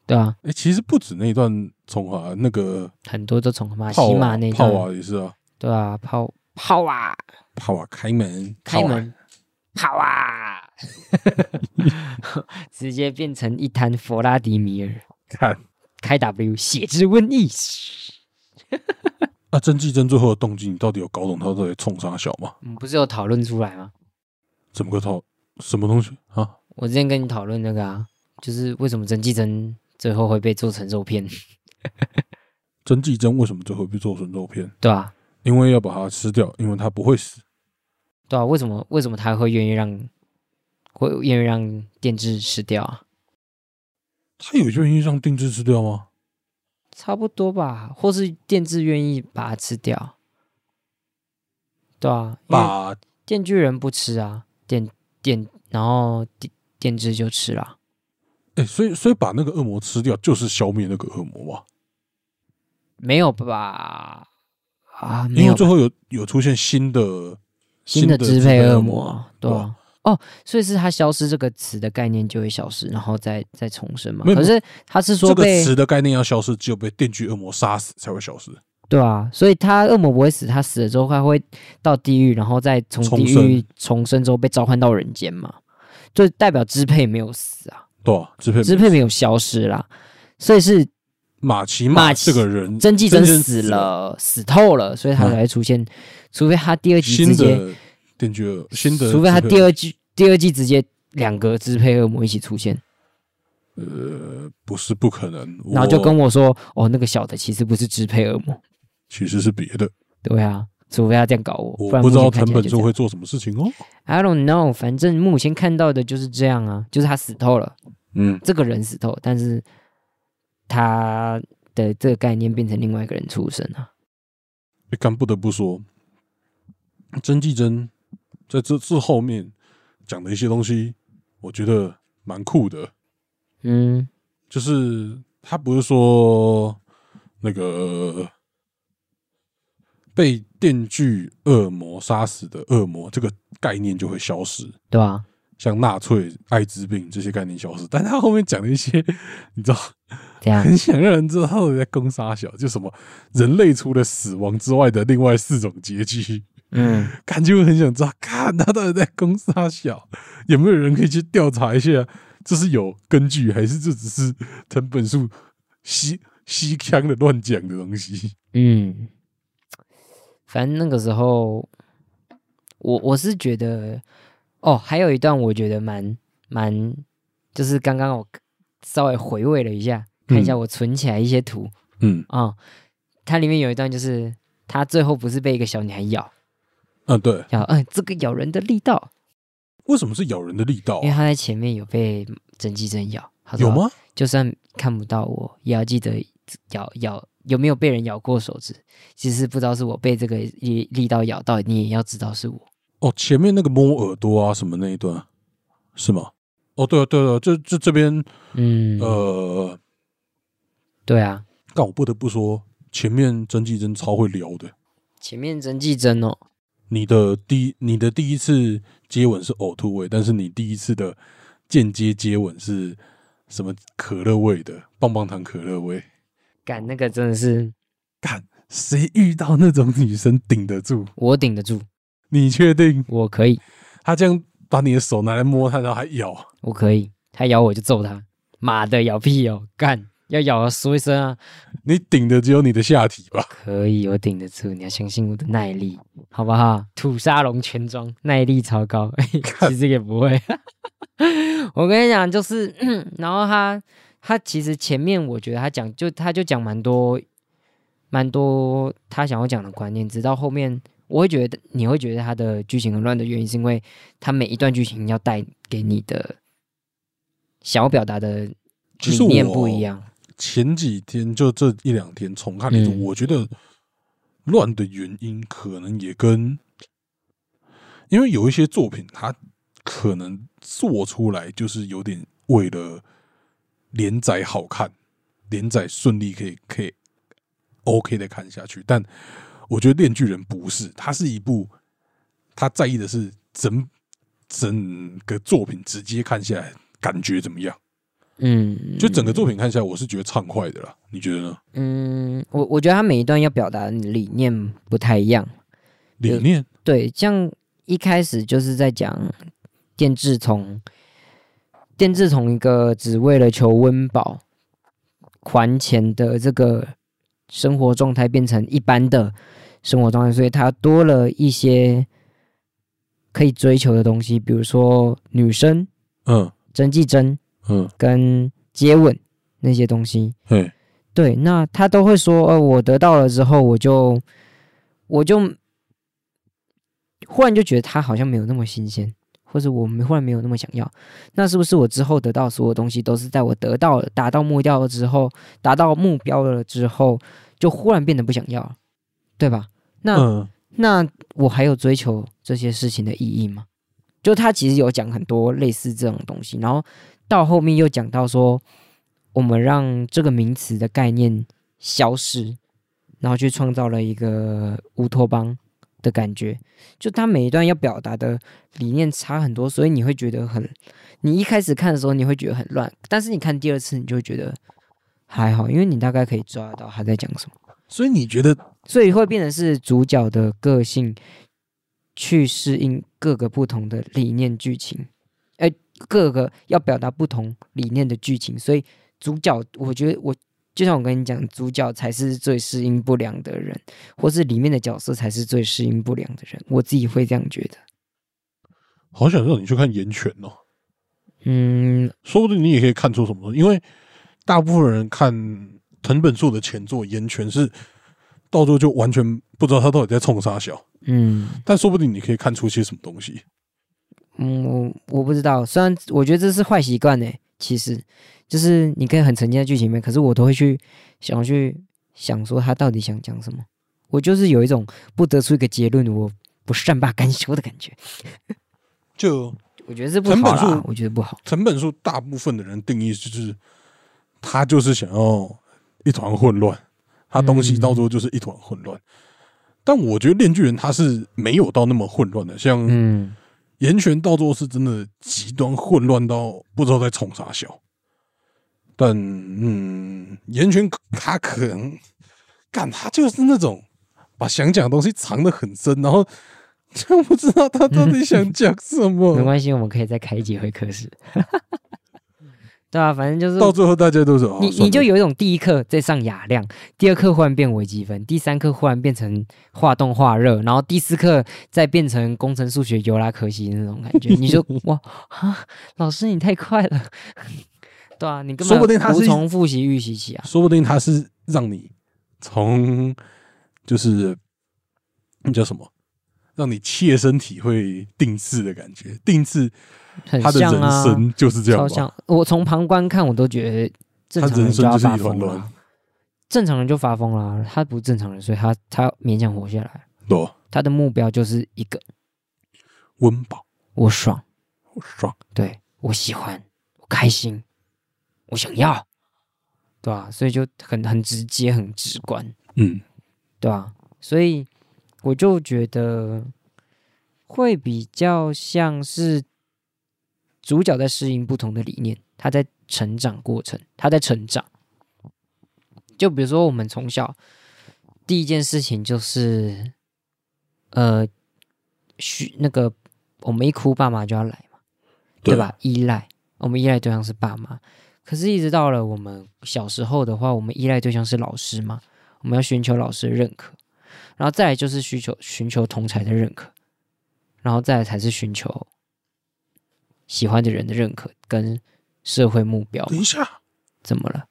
对啊，哎，其实不止那一段重合啊，那个很多都从马炮西马啊那炮啊也是啊，对啊，炮炮啊，炮啊开门开门，炮啊，直接变成一滩弗拉迪米尔 看开 W 血之瘟疫。啊，真纪真最后的动机，你到底有搞懂他到底冲啥小吗？我们不是有讨论出来吗？怎么个套？什么东西啊？我之前跟你讨论那个啊，就是为什么真纪真最后会被做成肉片，真纪真为什么最后被做成肉片？对啊，因为要把它吃掉，因为它不会死。对啊，为什么为什么他会愿意让会愿意让电治吃掉啊？他有愿意让定制吃掉吗？差不多吧，或是电制愿意把它吃掉，对啊，把电锯人不吃啊，电电，然后电电之就吃了，哎、所以所以把那个恶魔吃掉，就是消灭那个恶魔吧。没有吧？啊，没有因为最后有有出现新的新的支配恶魔对啊。哦，所以是它消失这个词的概念就会消失，然后再再重生嘛。可是他是说这个词的概念要消失，只有被电锯恶魔杀死才会消失。对啊，所以他恶魔不会死，他死了之后他会到地狱，然后再从地狱重生之后被召唤到人间嘛，就代表支配没有死啊，对啊，支配支配没有消失啦，所以是马奇马这个人，真纪真真死，了，死透了，所以他才会出现，除非他第二集直接，的电锯恶，新的除非他第二季第二季直接两个支配恶魔一起出现，呃不是不可能，然后就跟我说，哦，那个小的其实不是支配恶魔，其实是别的，对啊，除非他这样搞我，我不知道藤本树会做什么事情哦。I don't know，反正目前看到的就是这样啊，就是他死透了，嗯，这个人死透，但是他的这个概念变成另外一个人出生啊。但不得不说，曾纪真在这这后面讲的一些东西，我觉得蛮酷的。嗯就是他不是说那个被电锯恶魔杀死的恶魔这个概念就会消失，对吧、像纳粹、艾滋病这些概念消失，但他后面讲了一些，你知道，这样？很想让人知道他到底在攻杀小，就什么人类除了死亡之外的另外四种结局，嗯，感觉我很想知道，看他到底在攻杀小，有没有人可以去调查一下，这是有根据，还是这只是藤本树西西腔的乱讲的东西？嗯，反正那个时候，我我是觉得，哦，还有一段我觉得蛮蛮，就是刚刚我稍微回味了一下，看一下我存起来一些图嗯啊、它里面有一段就是他最后不是被一个小女孩咬嗯，对，咬，嗯、这个咬人的力道，为什么是咬人的力道、啊？因为他在前面有被真纪真咬，有？吗？就算看不到我，也要记得咬咬有没有被人咬过手指。其实不知道是我被这个力力道咬到，你也要知道是我。哦，前面那个摸耳朵啊什么那一段是吗？哦，对啊，对啊，这这这边嗯，呃，对啊，但我不得不说，前面曾纪真超会聊的。前面曾纪真哦，你的第你的第一次接吻是呕吐味，但是你第一次的间接接吻是什么可乐味的棒棒糖可乐味？干那个真的是干，谁遇到那种女生顶得住？我顶得住，你确定？我可以，他这样把你的手拿来摸她，然后还咬，我可以。他咬我就揍他，妈的咬屁哦，干要咬啊说一声啊，你顶的只有你的下体吧？可以，我顶得住。你要相信我的耐力，好不好？土沙龙全装，耐力超高。其实也不会。我跟你讲，就是，然后他他其实前面我觉得他讲就他就讲蛮多蛮多他想要讲的观念，直到后面我会觉得你会觉得他的剧情很乱的原因，是因为他每一段剧情要带给你的想要表达的理念不一样。前几天就这一两天重看了一种，嗯我觉得乱的原因可能也跟，因为有一些作品它可能做出来就是有点为了连载好看，连载顺利可以可以 OK 的看下去，但我觉得《链锯人》不是，它是一部他在意的是整整个作品直接看下来感觉怎么样。嗯，就整个作品看下来，我是觉得畅快的啦。你觉得呢？嗯，我我觉得他每一段要表达的理念不太一样。理念对，像一开始就是在讲电智从电治从一个只为了求温饱还钱的这个生活状态，变成一般的生活状态，所以他多了一些可以追求的东西，比如说女生、嗯。真纪真嗯，跟接吻那些东西。嗯，对，那他都会说，呃，我得到了之后，我就我就忽然就觉得他好像没有那么新鲜，或者我们忽然没有那么想要，那是不是我之后得到所有东西都是在我得到了达到目标了之后，达到目标了之后，就忽然变得不想要了，对吧？那、嗯，那我还有追求这些事情的意义吗？就他其实有讲很多类似这种东西，然后到后面又讲到说，我们让这个名词的概念消失，然后去创造了一个乌托邦的感觉。就他每一段要表达的理念差很多，所以你会觉得很，你一开始看的时候你会觉得很乱，但是你看第二次你就会觉得还好，因为你大概可以抓得到他在讲什么。所以你觉得所以会变成是主角的个性去适应各个不同的理念剧情，哎，各个要表达不同理念的剧情，所以主角，我觉得我就像我跟你讲，主角才是最适应不良的人，或是里面的角色才是最适应不良的人，我自己会这样觉得。好想让你去看《岩泉》哦，嗯，说不定你也可以看出什么东西，因为大部分人看藤本树的前作《岩泉》是到最后就完全不知道他到底在冲啥小，嗯但说不定你可以看出些什么东西。嗯，我我不知道，虽然我觉得这是坏习惯呢，其实就是你可以很沉浸在剧情里面，可是我都会去想要去想说他到底想讲什么。我就是有一种不得出一个结论，我不善罢甘休的感觉。就我觉得这不好啦我觉得不好。成本数大部分的人定义就是他就是想要一团混乱，他东西嗯到最后就是一团混乱。但我觉得《链锯人》他是没有到那么混乱的，像嗯，岩泉到最后是真的极端混乱到不知道在冲啥小。但嗯，岩泉他可能干他就是那种把想讲的东西藏得很深，然后就不知道他到底想讲什么 没。关系，我们可以再开一节会客室。对啊，反正就是到最后大家都是哦你你就有一种第一课在上雅量，第二课忽然变微积分，第三课忽然变成化动化热，然后第四课再变成工程数学尤拉可西那种感觉，你就 哇啊，老师你太快了，对啊，你根本说不定他是无从复习预习起啊，说不定他是让你从就是那叫什么，让你切身体会定制的感觉，定制很他的人像啊，生就是这样吧。超像。我从旁观看，我都觉得正常人就是发疯了一团乱，，正常人就发疯了，他不正常人，所以他他勉强活下来，对，他的目标就是一个温饱，我爽。我爽。对我喜欢，我开心，我想要，对吧、所以就很很直接，很直观，嗯，对吧、所以我就觉得会比较像是主角在适应不同的理念，他在成长过程，他在成长。就比如说，我们从小第一件事情就是，呃，需那个我们一哭，爸妈就要来。对吧？？依赖，我们依赖对象是爸妈，可是，一直到了我们小时候的话，我们依赖对象是老师嘛，我们要寻求老师的认可，然后再来就是需求寻求同才的认可，然后再来才是寻求喜欢的人的认可跟社会目标。等一下，怎么了？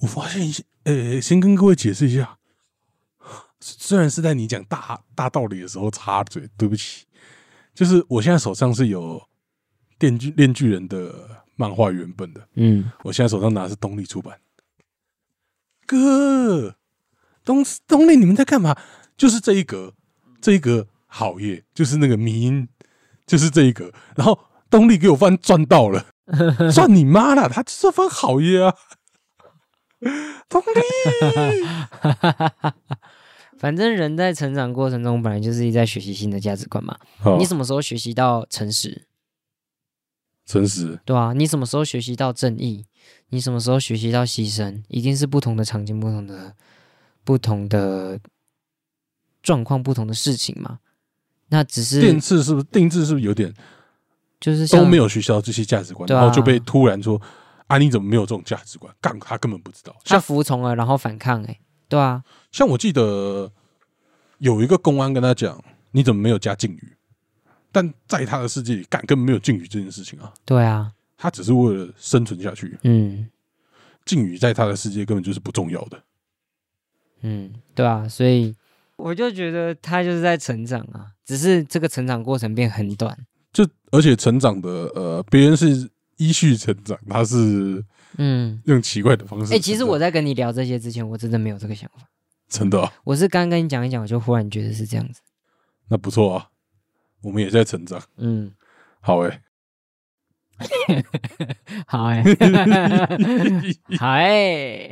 我发现一些，呃、先跟各位解释一下，虽然是在你讲大大道理的时候插嘴，对不起，就是我现在手上是有《电锯炼巨人》的漫画原本的，嗯，我现在手上拿的是东立出版。哥，东东立，你们在干嘛？就是这一格，这一格好耶，就是那个迷音，就是这一格。然后东立给我翻赚到了，赚你妈了！他就是翻好耶啊，东立。反正人在成长过程中本来就是一在学习新的价值观嘛。你什么时候学习到诚实？诚实，对啊，你什么时候学习到正义？你什么时候学习到牺牲？一定是不同的场景、不同的、不同的状况、不同的事情嘛。那只是定制是不是定制是不是有点就是都没有学习到这些价值观，啊然后就被突然说啊，你怎么没有这种价值观？干，他根本不知道。他服从了，然后反抗、欸，对啊，像我记得有一个公安跟他讲，你怎么没有加敬语？但在他的世界里，干根本没有敬语这件事情啊，对啊，他只是为了生存下去。嗯敬语在他的世界根本就是不重要的。嗯，对啊，所以我就觉得他就是在成长啊，只是这个成长过程变很短。就而且成长的呃，别人是依序成长，他是嗯，用奇怪的方式成哎、长。其实我在跟你聊这些之前，我真的没有这个想法。真的啊、我是刚跟你讲一讲，我就忽然觉得是这样子。那不错啊，我们也在成长。嗯，好 诶、好哎、好哎、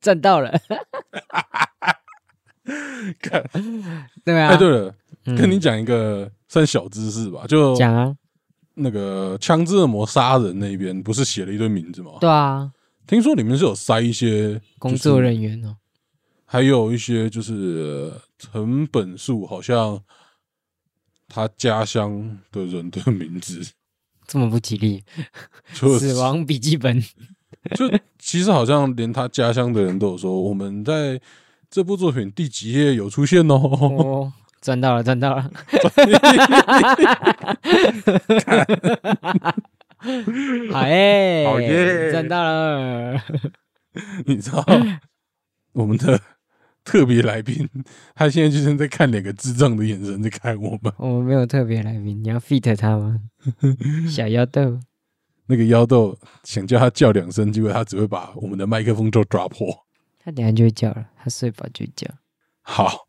赚到了。看，对啊，哎，对了，嗯跟你讲一个算小知识吧，就讲啊，那个枪支恶魔杀人那边不是写了一堆名字吗？对啊，听说里面是有塞一些工作，人员哦，还有一些就是呃成本数，好像他家乡的人的名字，这么不吉利，就 死亡笔记本。就其实好像连他家乡的人都有说，我们在这部作品第几页有出现哦。哦，赚到了，赚到了。好耶，好耶赚到了。你知道我们的特别来宾，他现在就是在看两个智障的眼神在看我们。我们没有特别来宾，你要 fit 他吗？小妖豆，那个妖豆想叫他叫两声，结果他只会把我们的麦克风就抓破。他等下就会叫了，他睡饱就会叫。好，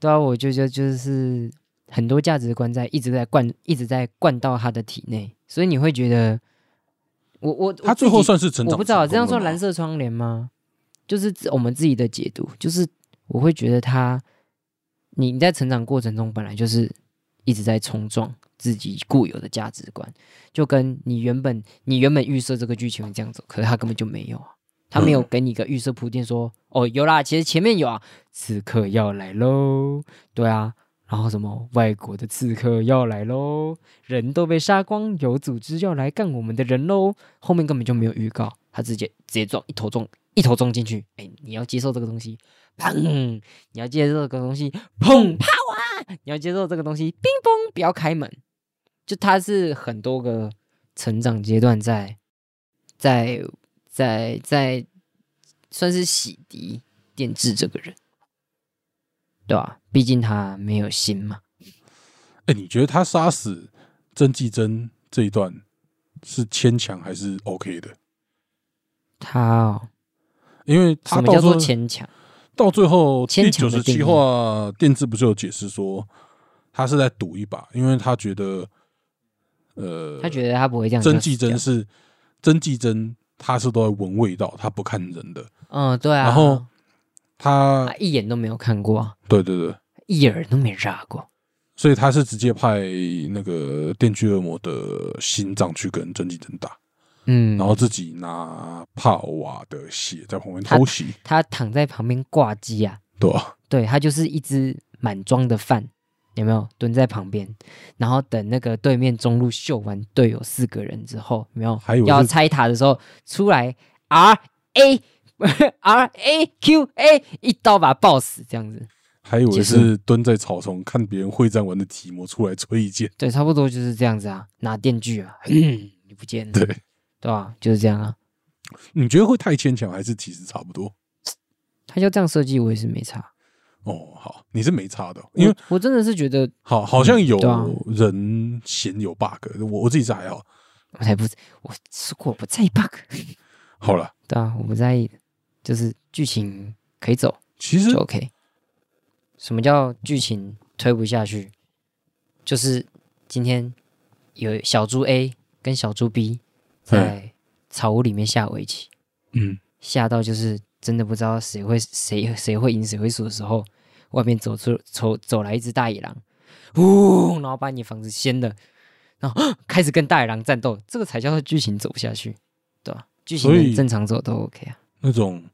对啊，我就觉得就是很多价值观在一直在灌，一直在灌到他的体内，所以你会觉得，我我他最后算是成长我不知道这样算蓝色窗帘吗？就是自我们自己的解读，就是我会觉得他，你你在成长过程中本来就是一直在冲撞自己固有的价值观，就跟你原本你原本预设这个剧情会这样走，可是他根本就没有啊，他没有给你一个预设铺垫说，哦有啦，其实前面有啊，刺客要来喽，对啊。然后什么外国的刺客要来喽，人都被杀光，有组织要来干我们的人喽。后面根本就没有预告，他直接直接撞一头撞一头撞进去。哎，你要接受这个东西，砰！你要接受这个东西，砰！啪哇！你要接受这个东西，冰崩！不要开门。就他是很多个成长阶段在在在在算是洗涤电制这个人，对吧、毕竟他没有心嘛。哎、你觉得他杀死曾纪珍这一段是牵强还是 OK 的？他哦，因为他到什么叫做牵强？到最后第九十七话电制不是有解释说，他是在赌一把，因为他觉得，呃，他觉得他不会这样就曾死掉。纪珍是曾纪珍，他是都在闻味道，他不看人的。嗯，对啊。然后他他一眼都没有看过啊，对对对，一耳都没眨过。所以他是直接派那个电锯恶魔的心脏去跟曾纪珍打，嗯，然后自己拿帕瓦的血在旁边偷袭，他躺在旁边挂机啊，对吧？对他就是一只满装的饭，有没有？蹲在旁边，然后等那个对面中路秀完队友四个人之后，有没有？还有要拆塔的时候出来 R A R A Q A 一刀把他爆死这样子，还以为是蹲在草丛看别人会战完的提摩出来吹一剑，对，差不多就是这样子啊，拿电锯啊，嗯，你不见了，对。对吧？就是这样啊，你觉得会太牵强，还是其实差不多？他就这样设计，我也是没差，哦，好，你是没差的哦，因为我我真的是觉得好好像有人嫌有 bug，我我自己是还好。我才不，我说过我不在意 bug，好了，对啊，我不在意，就是剧情可以走其实就 OK。什么叫剧情推不下去？就是今天有小猪 A 跟小猪 B 在草屋里面下围棋，嗯，下到就是真的不知道谁会谁谁会赢谁会输的时候，外面走出走走来一只大野狼，呜，然后把你房子掀了，然后 开始跟大野狼战斗，这个才叫做剧情走不下去，对吧？剧情正常走都 OK 啊。那种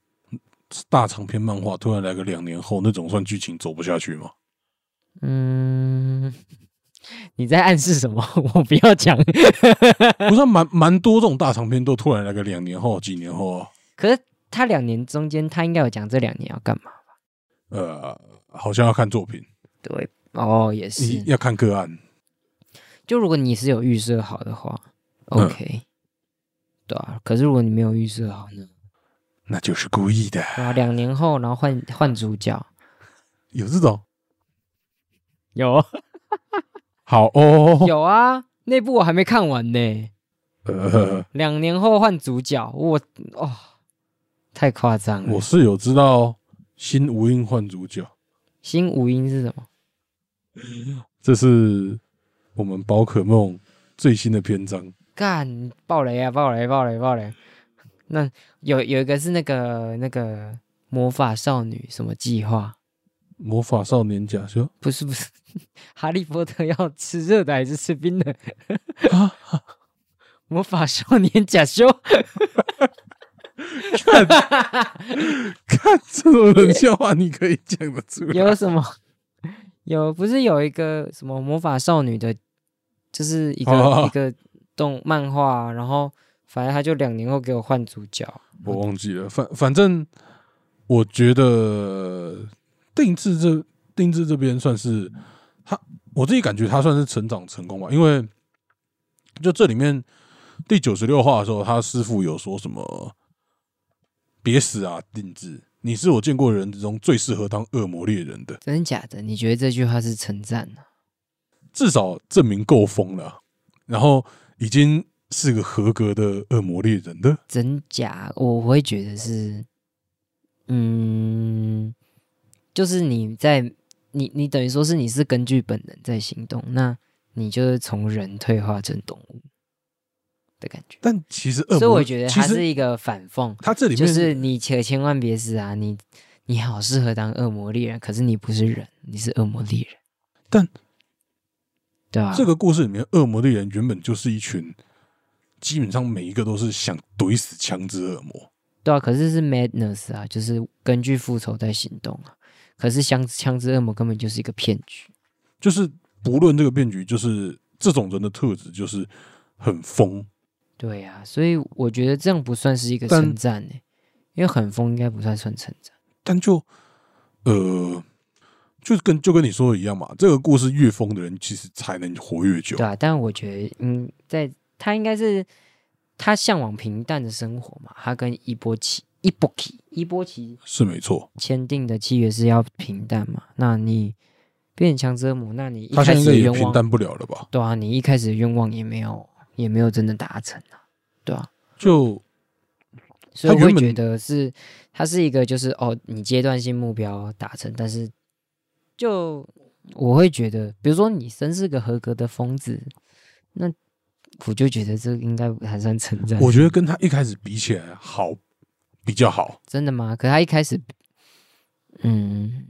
大长篇漫画突然来个两年后，那种算剧情走不下去吗？嗯，你在暗示什么？我不要讲。不是啊蛮蛮多这种大长篇都突然来个两年后、几年后啊，可是他两年中间，他应该有讲这两年要干嘛吧？呃，好像要看作品，对，哦，也你是。要看个案。就如果你是有预设好的话嗯，OK，、对啊。可是如果你没有预设好呢？那就是故意的，对啊，两年后然后换换主角，有这种有好哦，有啊，那部我还没看完呢。呃，两年后换主角，我哦，太夸张了。我是有知道新无印换主角，新无音是什么？这是我们宝可梦最新的篇章。干爆雷啊！爆雷！爆雷！爆雷！那有有一个是那个那个魔法少女什么计划？魔法少年假修不是不是，哈利波特要吃热的还是吃冰的？啊，魔法少年假修，看看这种冷笑话，你可以讲得出来。有什么？有不是有一个什么魔法少女的，就是一个、哦一个动漫画，然后反正他就两年后给我换主角。我忘记了，反反正我觉得定制这定制这边算是他，我自己感觉他算是成长成功吧，因为就这里面第九十六话的时候，他师傅有说什么“别死啊，定制，你是我见过的人之中最适合当恶魔猎人的，真的假的？你觉得这句话是称赞呢？至少证明够疯了，然后已经是个合格的恶魔猎人的。真假？我会觉得是，嗯，就是你在你你等于说是你是根据本能在行动，那你就是从人退化成动物的感觉。但其实恶魔，所以我觉得它是一个反讽，它这里面就是你可千万别死啊！你你好适合当恶魔猎人，可是你不是人，你是恶魔猎人。但对啊，这个故事里面，恶魔猎人原本就是一群，基本上每一个都是想怼死枪支恶魔。对啊，可是是 madness 啊，就是根据复仇在行动啊。可是枪枪支恶魔根本就是一个骗局。就是不论这个骗局，就是这种人的特质就是很疯。对呀、所以我觉得这样不算是一个但称赞呢，因为很疯应该不算算称赞。但就呃，就跟就跟你说的一样嘛，这个故事越疯的人，其实才能活越久对。啊，但我觉得，嗯，在他应该是他向往平淡的生活嘛，他跟一波奇、伊波奇、伊波奇是没错，签订的契约是要平淡嘛。那你变成强折磨，那你一他开现在也始的愿望，平淡不了了吧？对啊，你一开始的愿望也没有，也没有真的达成啊，对啊。就所以我会觉得是它是一个就是哦，你阶段性目标达成，但是就我会觉得，比如说你真是个合格的疯子，那我就觉得这应该还算称赞。我觉得跟他一开始比起来好比较好。真的吗？可他一开始，嗯，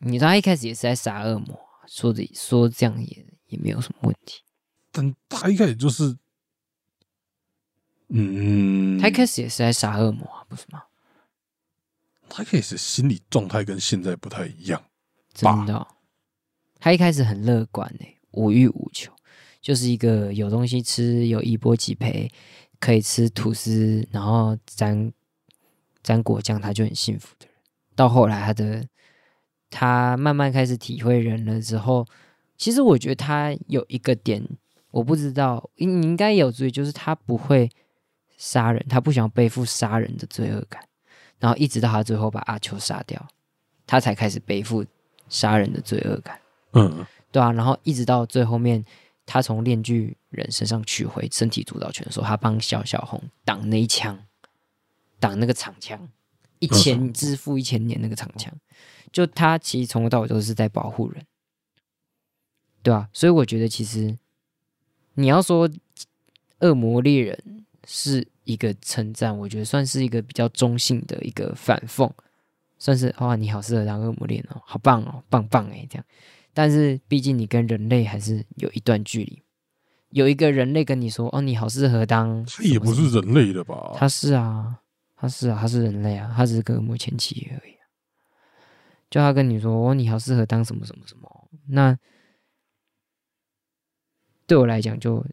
你知道他一开始也是在杀恶魔，说的说这样也也没有什么问题。但他一开始就是，嗯，他一开始也是在杀恶魔啊，不是吗？他一开始心理状态跟现在不太一样。真的哦、他一开始很乐观诶、无欲无求，就是一个有东西吃，有一波几赔，可以吃吐司，然后沾沾果酱，他就很幸福的人。到后来，他的他慢慢开始体会人了之后，其实我觉得他有一个点，我不知道，你你应该有注意，就是他不会杀人，他不想背负杀人的罪恶感，然后一直到他最后把阿秋杀掉，他才开始背负杀人的罪恶感，嗯，对啊，然后一直到最后面，他从炼巨人身上取回身体主导权的时候，他帮小小红挡那一枪，挡那个长枪，一千支付一千年那个长枪，就他其实从头到尾都是在保护人，对啊，所以我觉得其实你要说恶魔猎人是一个称赞，我觉得算是一个比较中性的一个反讽。算是哇，你好适合当恶魔猎人哦，好棒哦，棒棒哎，这样。但是毕竟你跟人类还是有一段距离。有一个人类跟你说，哦，你好适合当，他也不是人类的吧？他是啊，他是啊，他是人类啊，他只是个恶魔前期而已啊、就他跟你说，哦，你好适合当什么什么什么，那对我来讲就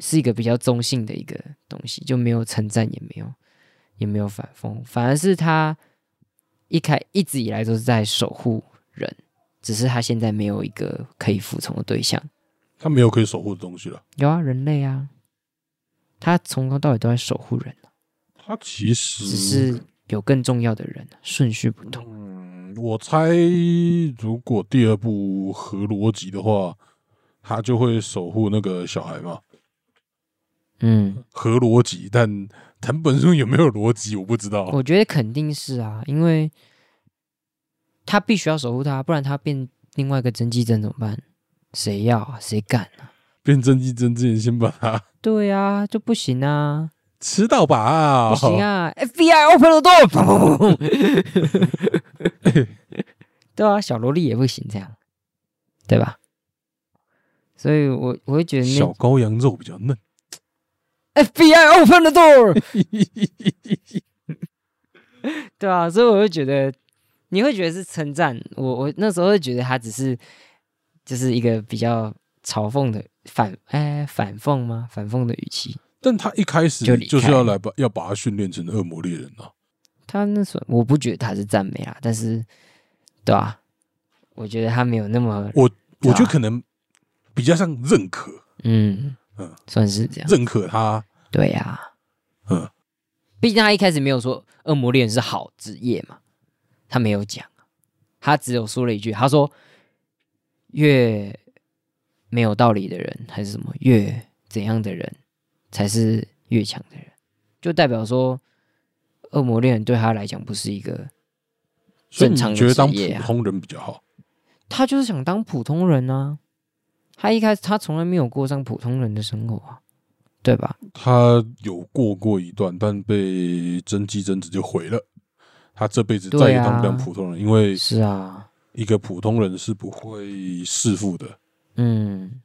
是一个比较中性的一个东西，就没有称赞，也没有也没有反讽，反而是他一开一直以来都是在守护人，只是他现在没有一个可以服从的对象。他没有可以守护的东西了。有啊，人类啊，他从头到尾都在守护人，他其实只是有更重要的人，顺序不同。嗯，我猜如果第二部合逻辑的话，他就会守护那个小孩嘛，嗯，合逻辑。但藤本树有没有逻辑，我不知道。我觉得肯定是啊，因为他必须要守护他，不然他变另外一个真纪真怎么办？谁要啊？谁敢啊？变真纪真之前，先把他对啊，就不行啊，吃到饱。不行啊！FBI open the door，对啊，小萝莉也不行这样，对吧？所以我我会觉得小羔羊肉比较嫩。FBI open the door，对啊，所以我会觉得你会觉得是称赞我，我那时候会觉得他只是就是一个比较嘲讽的反哎反讽吗？反讽的语气。但他一开始就就是要来把要把他训练成恶魔猎人啊。他那时候我不觉得他是赞美啊，但是对啊，我觉得他没有那么我对啊。觉得可能比较像认可，嗯嗯。算是这样。认可他。对呀、嗯，毕竟他一开始没有说恶魔猎人是好职业嘛，他没有讲，他只有说了一句，他说越没有道理的人还是什么，越怎样的人才是越强的人，就代表说恶魔猎人对他来讲不是一个正常的觉得当职业啊普通人比较好？他就是想当普通人啊。他一开始他从来没有过上普通人的生活啊，对吧？他有过过一段，但被真纪真子就毁了。他这辈子再也当不了普通人，因为是啊，一个普通人是不会弑父的。嗯，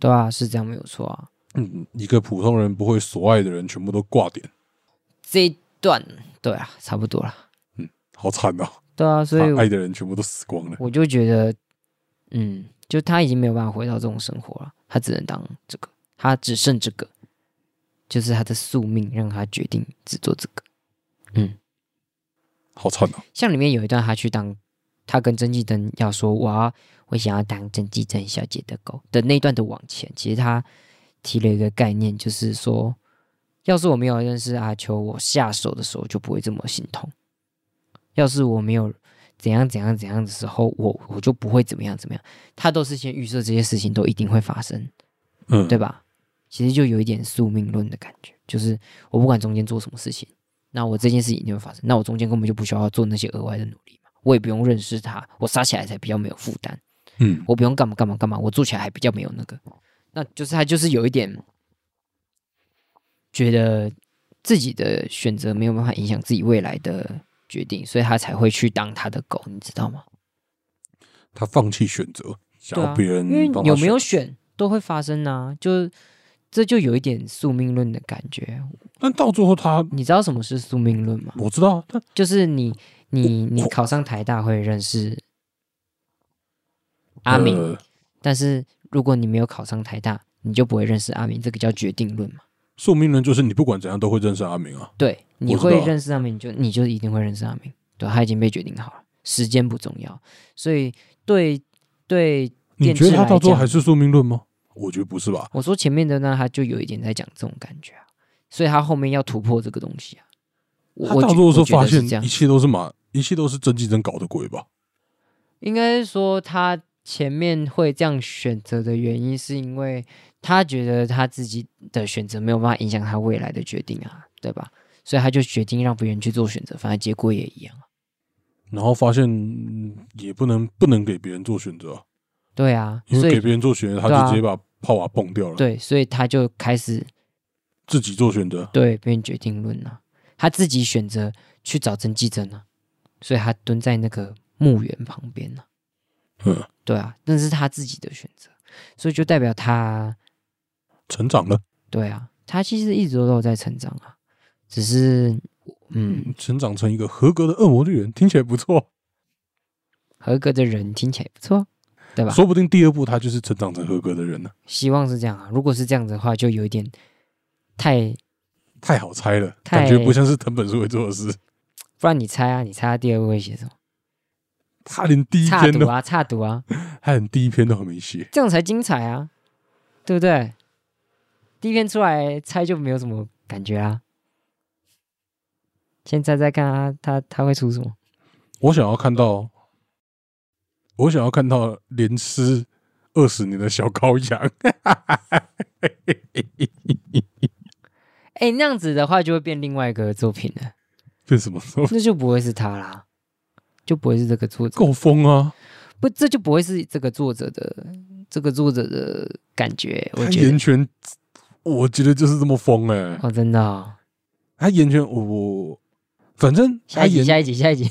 对啊，是这样没有错啊。嗯，一个普通人不会所爱的人全部都挂点，这一段对啊，差不多了。嗯好惨啊！对啊，所以他爱的人全部都死光了。我就觉得，嗯，就他已经没有办法回到这种生活了，他只能当这个，他只剩这个，就是他的宿命让他决定只做这个。嗯，好惨啊！像里面有一段，他去当，他跟曾纪灯要说我要我想要当曾纪灯小姐的狗的那一段的往前，其实他提了一个概念，就是说，要是我没有认识阿秋，我下手的时候就不会这么心痛；要是我没有怎样怎样怎样的时候，我我就不会怎么样怎么样。他都是先预设这些事情都一定会发生，嗯，对吧？其实就有一点宿命论的感觉，就是我不管中间做什么事情，那我这件事情一定会发生，那我中间根本就不需要做那些额外的努力嘛，我也不用认识他，我杀起来才比较没有负担，嗯，我不用干嘛干嘛干嘛，我做起来还比较没有那个，那就是他就是有一点觉得自己的选择没有办法影响自己未来的决定，所以他才会去当他的狗，你知道吗？他放弃选择，想要别人因为有没有选？都会发生啊，就这就有一点宿命论的感觉。但到最后他，你知道什么是宿命论吗？我知道，但就是你你你考上台大会认识阿明，呃但是如果你没有考上台大，你就不会认识阿明，这个叫决定论嘛？宿命论就是你不管怎样都会认识阿明啊。对，你会认识阿明，你就你就一定会认识阿明，对，他已经被决定好了，时间不重要，所以对对，你觉得他到最后还是宿命论吗？我觉得不是吧。我说前面的呢，他就有一点在讲这种感觉啊，所以他后面要突破这个东西啊。我我觉他到最后时候我觉得发现一切都是马，一切都是真纪真搞的鬼吧？应该是说他前面会这样选择的原因，是因为他觉得他自己的选择没有办法影响他未来的决定啊，对吧？所以他就决定让别人去做选择，反正结果也一样啊。然后发现嗯也不能不能给别人做选择啊，对啊，因为给别人做选择，他就直接把炮瓦崩掉了，对，所以他就开始自己做选择。对变决定论啊，他自己选择去找曾纪珍啊，所以他蹲在那个墓园旁边呢、嗯，对啊，那是他自己的选择，所以就代表他成长了，对啊，他其实一直都有在成长啊，只是嗯，嗯，成长成一个合格的恶魔猎人，听起来不错。合格的人听起来不错，对吧？说不定第二部他就是成长成合格的人了，希望是这样啊。如果是这样子的话，就有一点太……太好猜了，感觉不像是藤本树会做的事。不然你猜啊，你猜他第二部会写什么？他连第一篇都，啊，差读啊，他连第一篇都还没写。这样才精彩啊，对不对？第一篇出来猜就没有什么感觉啊。先猜猜看啊，他他会出什么？我想要看到，我想要看到连吃二十年的小羔羊。哎、那样子的话就会变另外一个作品了，变什么作品？那就不会是他啦，就不会是这个作者，够疯啊！不，这就不会是这个作者的这个作者的感觉，我他觉得我觉得就是这么疯哎、哦，真的哦、他言泉，我我反正下一集，下一集，下一集，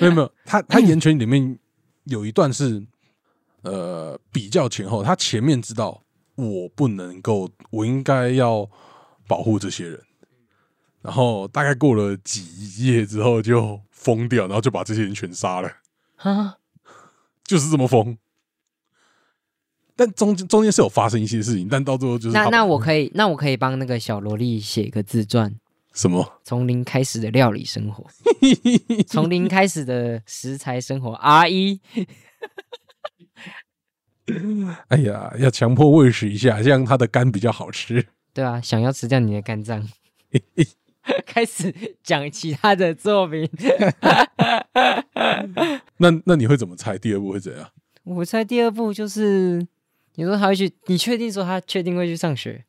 没有没有，他他言泉里面有一段是呃比较前后，他前面知道我不能够，我应该要保护这些人，然后大概过了几页之后就疯掉，然后就把这些人全杀了，啊，就是这么疯。但中间中间是有发生一些事情，但到最后就是那那我可以，那我可以帮那个小萝莉写个自传，什么？从零开始的料理生活，从零开始的食材生活，R 一，哎呀，要强迫喂食一下，这样他的肝比较好吃。对啊，想要吃掉你的肝脏，开始讲其他的作品，那那你会怎么猜第二部会怎样？我猜第二部就是你说他会去，你确定说他确定会去上学？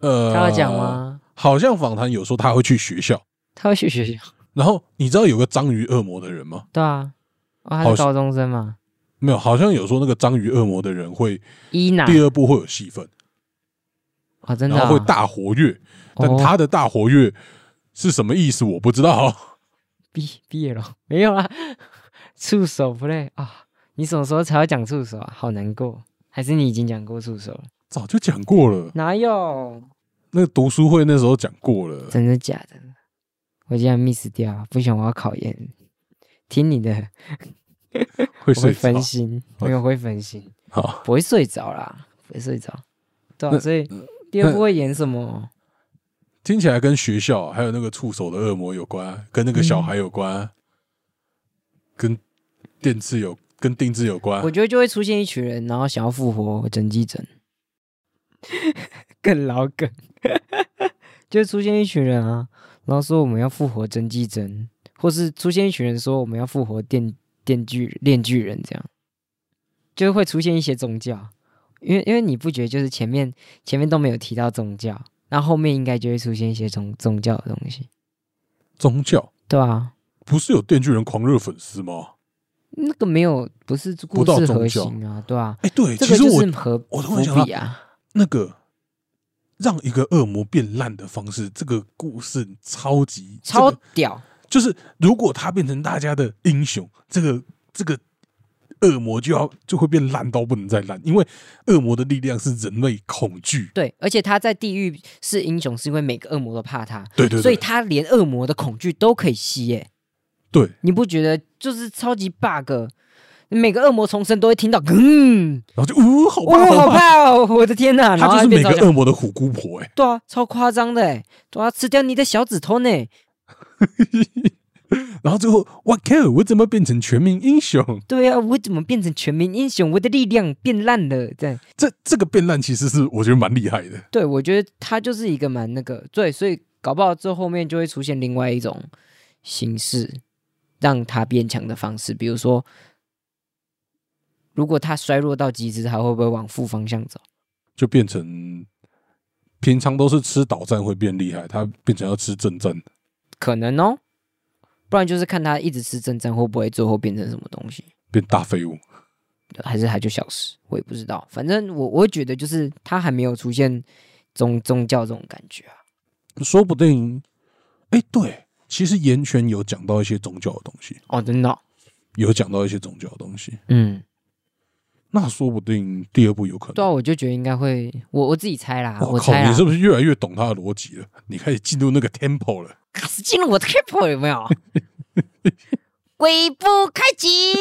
呃，他要讲？吗？好像访谈有说他会去学校，他会去学校？然后你知道有个章鱼恶魔的人吗？对啊，哦，他是高中生嘛？没有，好像有说那个章鱼恶魔的人会伊娜第二部会有戏份，哦，真的会大活跃，但哦他的大活跃是什么意思我不知道。毕毕业了 没有啊？触手 play 啊？你什么时候才要讲触手啊？好难过，还是你已经讲过触手了？早就讲过了，哪有？那个读书会那时候讲过了。真的假的？我竟然 miss 掉，不行，我要考研。听你的，我会分心，会没有会分心，好，不会睡着啦，不会睡着。对啊，所以第二部会演什么？听起来跟学校还有那个触手的恶魔有关，跟那个小孩有关，跟电次有跟定制有关。我。觉得就会出现一群人，然后想要复活整基整，更老梗，就会出现一群人啊，然后说我们要复活真纪真，或是出现一群人说我们要复活电电锯炼巨人，这样，就会出现一些宗教，因为因为你不觉得就是前面前面都没有提到宗教，然后后面应该就会出现一些宗宗教的东西，宗教？对啊，不是有电锯人狂热粉丝吗？那个没有不是故事核心啊，对啊，哎、对，这个就其实我是和我突伏然想到笔啊。那个让一个恶魔变烂的方式，这个故事超级超这个屌，就是如果他变成大家的英雄，这个这个恶魔就要就会变烂到不能再烂，因为恶魔的力量是人类恐惧。对，而且他在地狱是英雄，是因为每个恶魔都怕他，对对对，所以他连恶魔的恐惧都可以吸耶。对，你不觉得就是超级 bug？每个恶魔重生都会听到，嗯，然后就呜，好哇，怕好怕，哦！我的天哪！他就是每个恶魔的虎姑婆哎、对啊，超夸张的哎，对啊，吃掉你的小指头呢。然后最后我靠，我怎么变成全民英雄？对啊，我怎么变成全民英雄？我的力量变烂了，这样。这这个变烂其实是我觉得蛮厉害的。对，我觉得他就是一个蛮那个，对，所以搞不好最后面就会出现另外一种形式，让他变强的方式，比如说，如果他衰弱到极致，他会不会往负方向走？就变成平常都是吃导战会变厉害，他变成要吃正战。可能哦，不然就是看他一直吃正战会不会最后变成什么东西，变大废物。还是他就消失，我也不知道。反正我我会觉得就是他还没有出现宗宗教这种感觉啊。说不定，哎、对，其实岩泉有讲到一些宗教的东西，哦，真的哦、有讲到一些宗教的东西，嗯，那说不定第二部有可能。对啊，我就觉得应该会，我我自己猜啦，我靠，我猜啦你是，不是越来越懂他的逻辑了？你开始进入那个 temple 了。开始进入我的 temple 有没有？鬼步开启，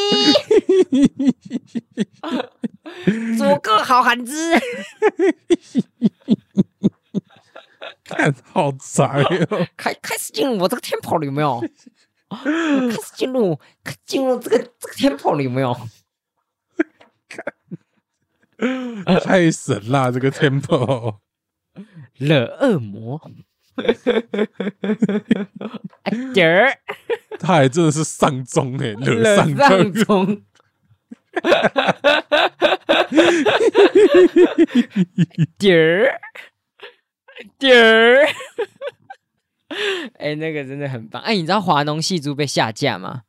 做个好汉子。看，好宅哦！开开始进入我这个 temple 有没有？开始进入进入这个这个 temple 有没有？太神啦，这个 temple。惹恶魔，哎点儿他还真的是上钟哎、惹惹上上中。中，点儿点儿，哎，那个真的很棒。哎，你知道华农戏珠被下架吗？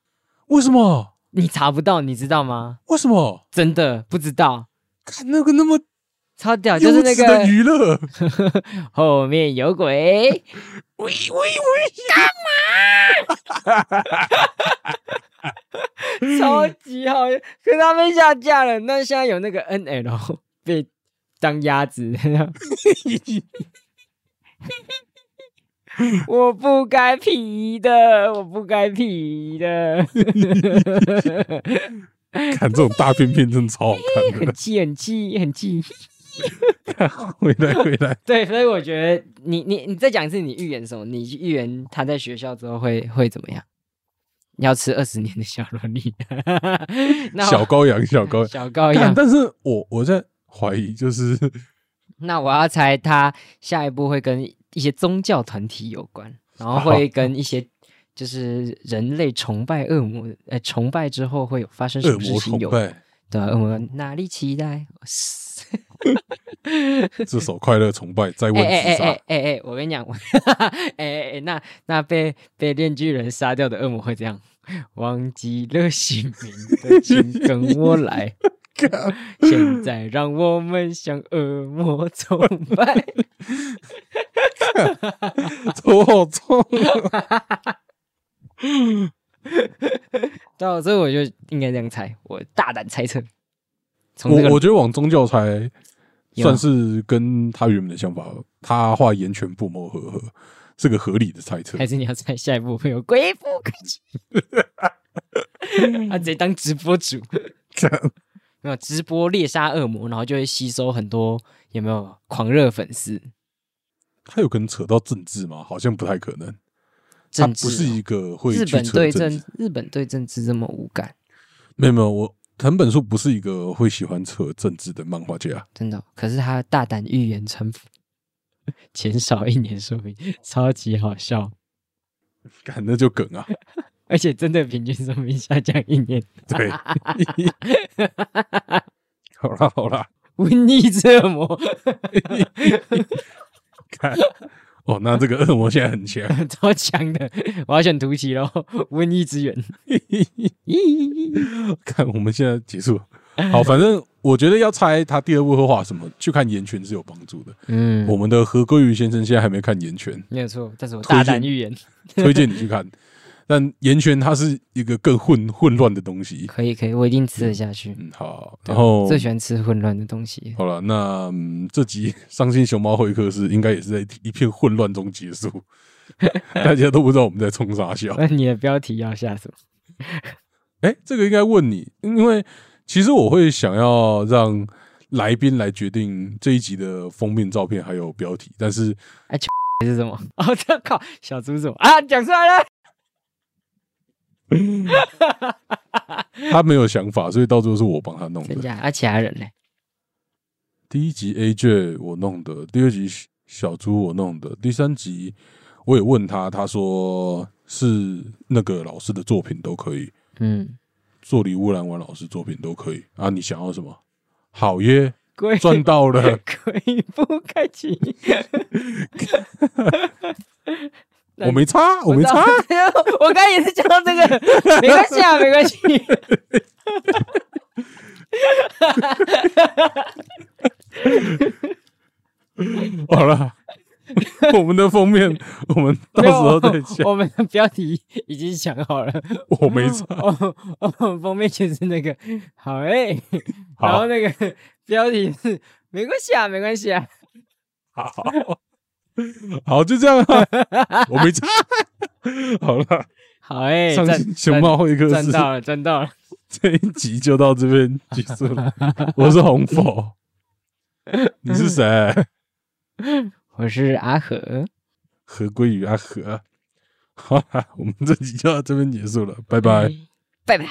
为什么？你查不到，你知道吗？为什么？真的不知道。看那个那么超屌，就是那个娱乐，后面有鬼，喂喂喂，干嘛超级好，可是他们下架了。那现在有那个 NL 被当鸭子，我不该皮的，我不该皮的。看这种大片片真的超好看 很的，气，很气，很气。回来回来，对，所以我觉得你你你再讲一次，你预言什么？你预言他在学校之后会会怎么样？要吃二十年的小萝莉，那小羔羊小羔羊，小羔羊。但是我我在怀疑，就是那我要猜他下一步会跟一些宗教团体有关，然后会跟一些就是人类崇拜恶魔，呃，崇拜之后会有发生什么事情有？对啊，恶魔哪里期待？这首快乐崇拜再问哎哎哎自杀哎，哎哎，我跟你讲，我 哎哎哎，那那被被炼巨人杀掉的恶魔会这样，忘记了姓名的，请跟我来。干现在让我们向恶魔崇拜。头好痛啊！对啊，所以我就应该这样猜，我大胆猜测。从这个我我觉得往宗教猜，算是跟他原本的想法，他画岩泉不谋而合，是个合理的猜测还。是你要猜下一步会有鬼父可期？他直接当直播主，这样没有直播猎杀恶魔，然后就会吸收很多有没有狂热粉丝？他有可能扯到政治吗？好像不太可能。他政治哦不是一个会日本对政日本对政治这么无感，没有没有，我藤本树不是一个会喜欢扯政治的漫画家。真的哦。可是他大胆预言川普 减少一年寿命，超级好笑，干那就梗啊，而且真的平均寿命下降一年。对。好啦好啦，瘟疫折磨看哦，那这个恶魔现在很强。超强的，我要选突奇喽！瘟疫之源，看我们现在结束，好，反正我觉得要猜他第二部会画什么，去看《岩泉》是有帮助的。嗯我们的何归宇先生现在还没看《岩泉没有错，但是我大胆预言，》，推荐你去看。但《岩泉》它是一个更混混乱的东西。可以可以，我一定吃得下去。嗯，好，然后最喜欢吃混乱的东西，好了，那、嗯、这集伤心熊猫会客室应该也是在一片混乱中结束，大家都不知道我们在冲啥笑。那你的标题要下什么？哎、这个应该问你，因为其实我会想要让来宾来决定这一集的封面照片还有标题，但是还是什么？哦，这靠，小猪什么啊？讲出来了，他没有想法，所以到最后是我帮他弄的。啊，其他人呢？第一集 AJ 我弄的，第二集小猪我弄的，第三集我也问他，他说是那个老师的作品都可以，嗯，做礼物兰玩老师作品都可以啊。你想要什么？好耶，鬼赚到了。鬼不开启，我没差，我没差。知道。我刚才也是讲到这个，没关系啊，没关系。好了，我们的封面我们到时候再讲。我们的标题已经想好了，我没差，哦，哦，封面就是那个好哎、然好后那个标题是没关系啊，没关系啊，好，好，就这样啊。我没差。好了，好哎、熊猫会客室赚到了，赚到了，这一集就到这边结束了。我是红佛，你是谁？我是阿和，何归于阿和。好了，我们这集就到这边结束了，拜拜。拜拜。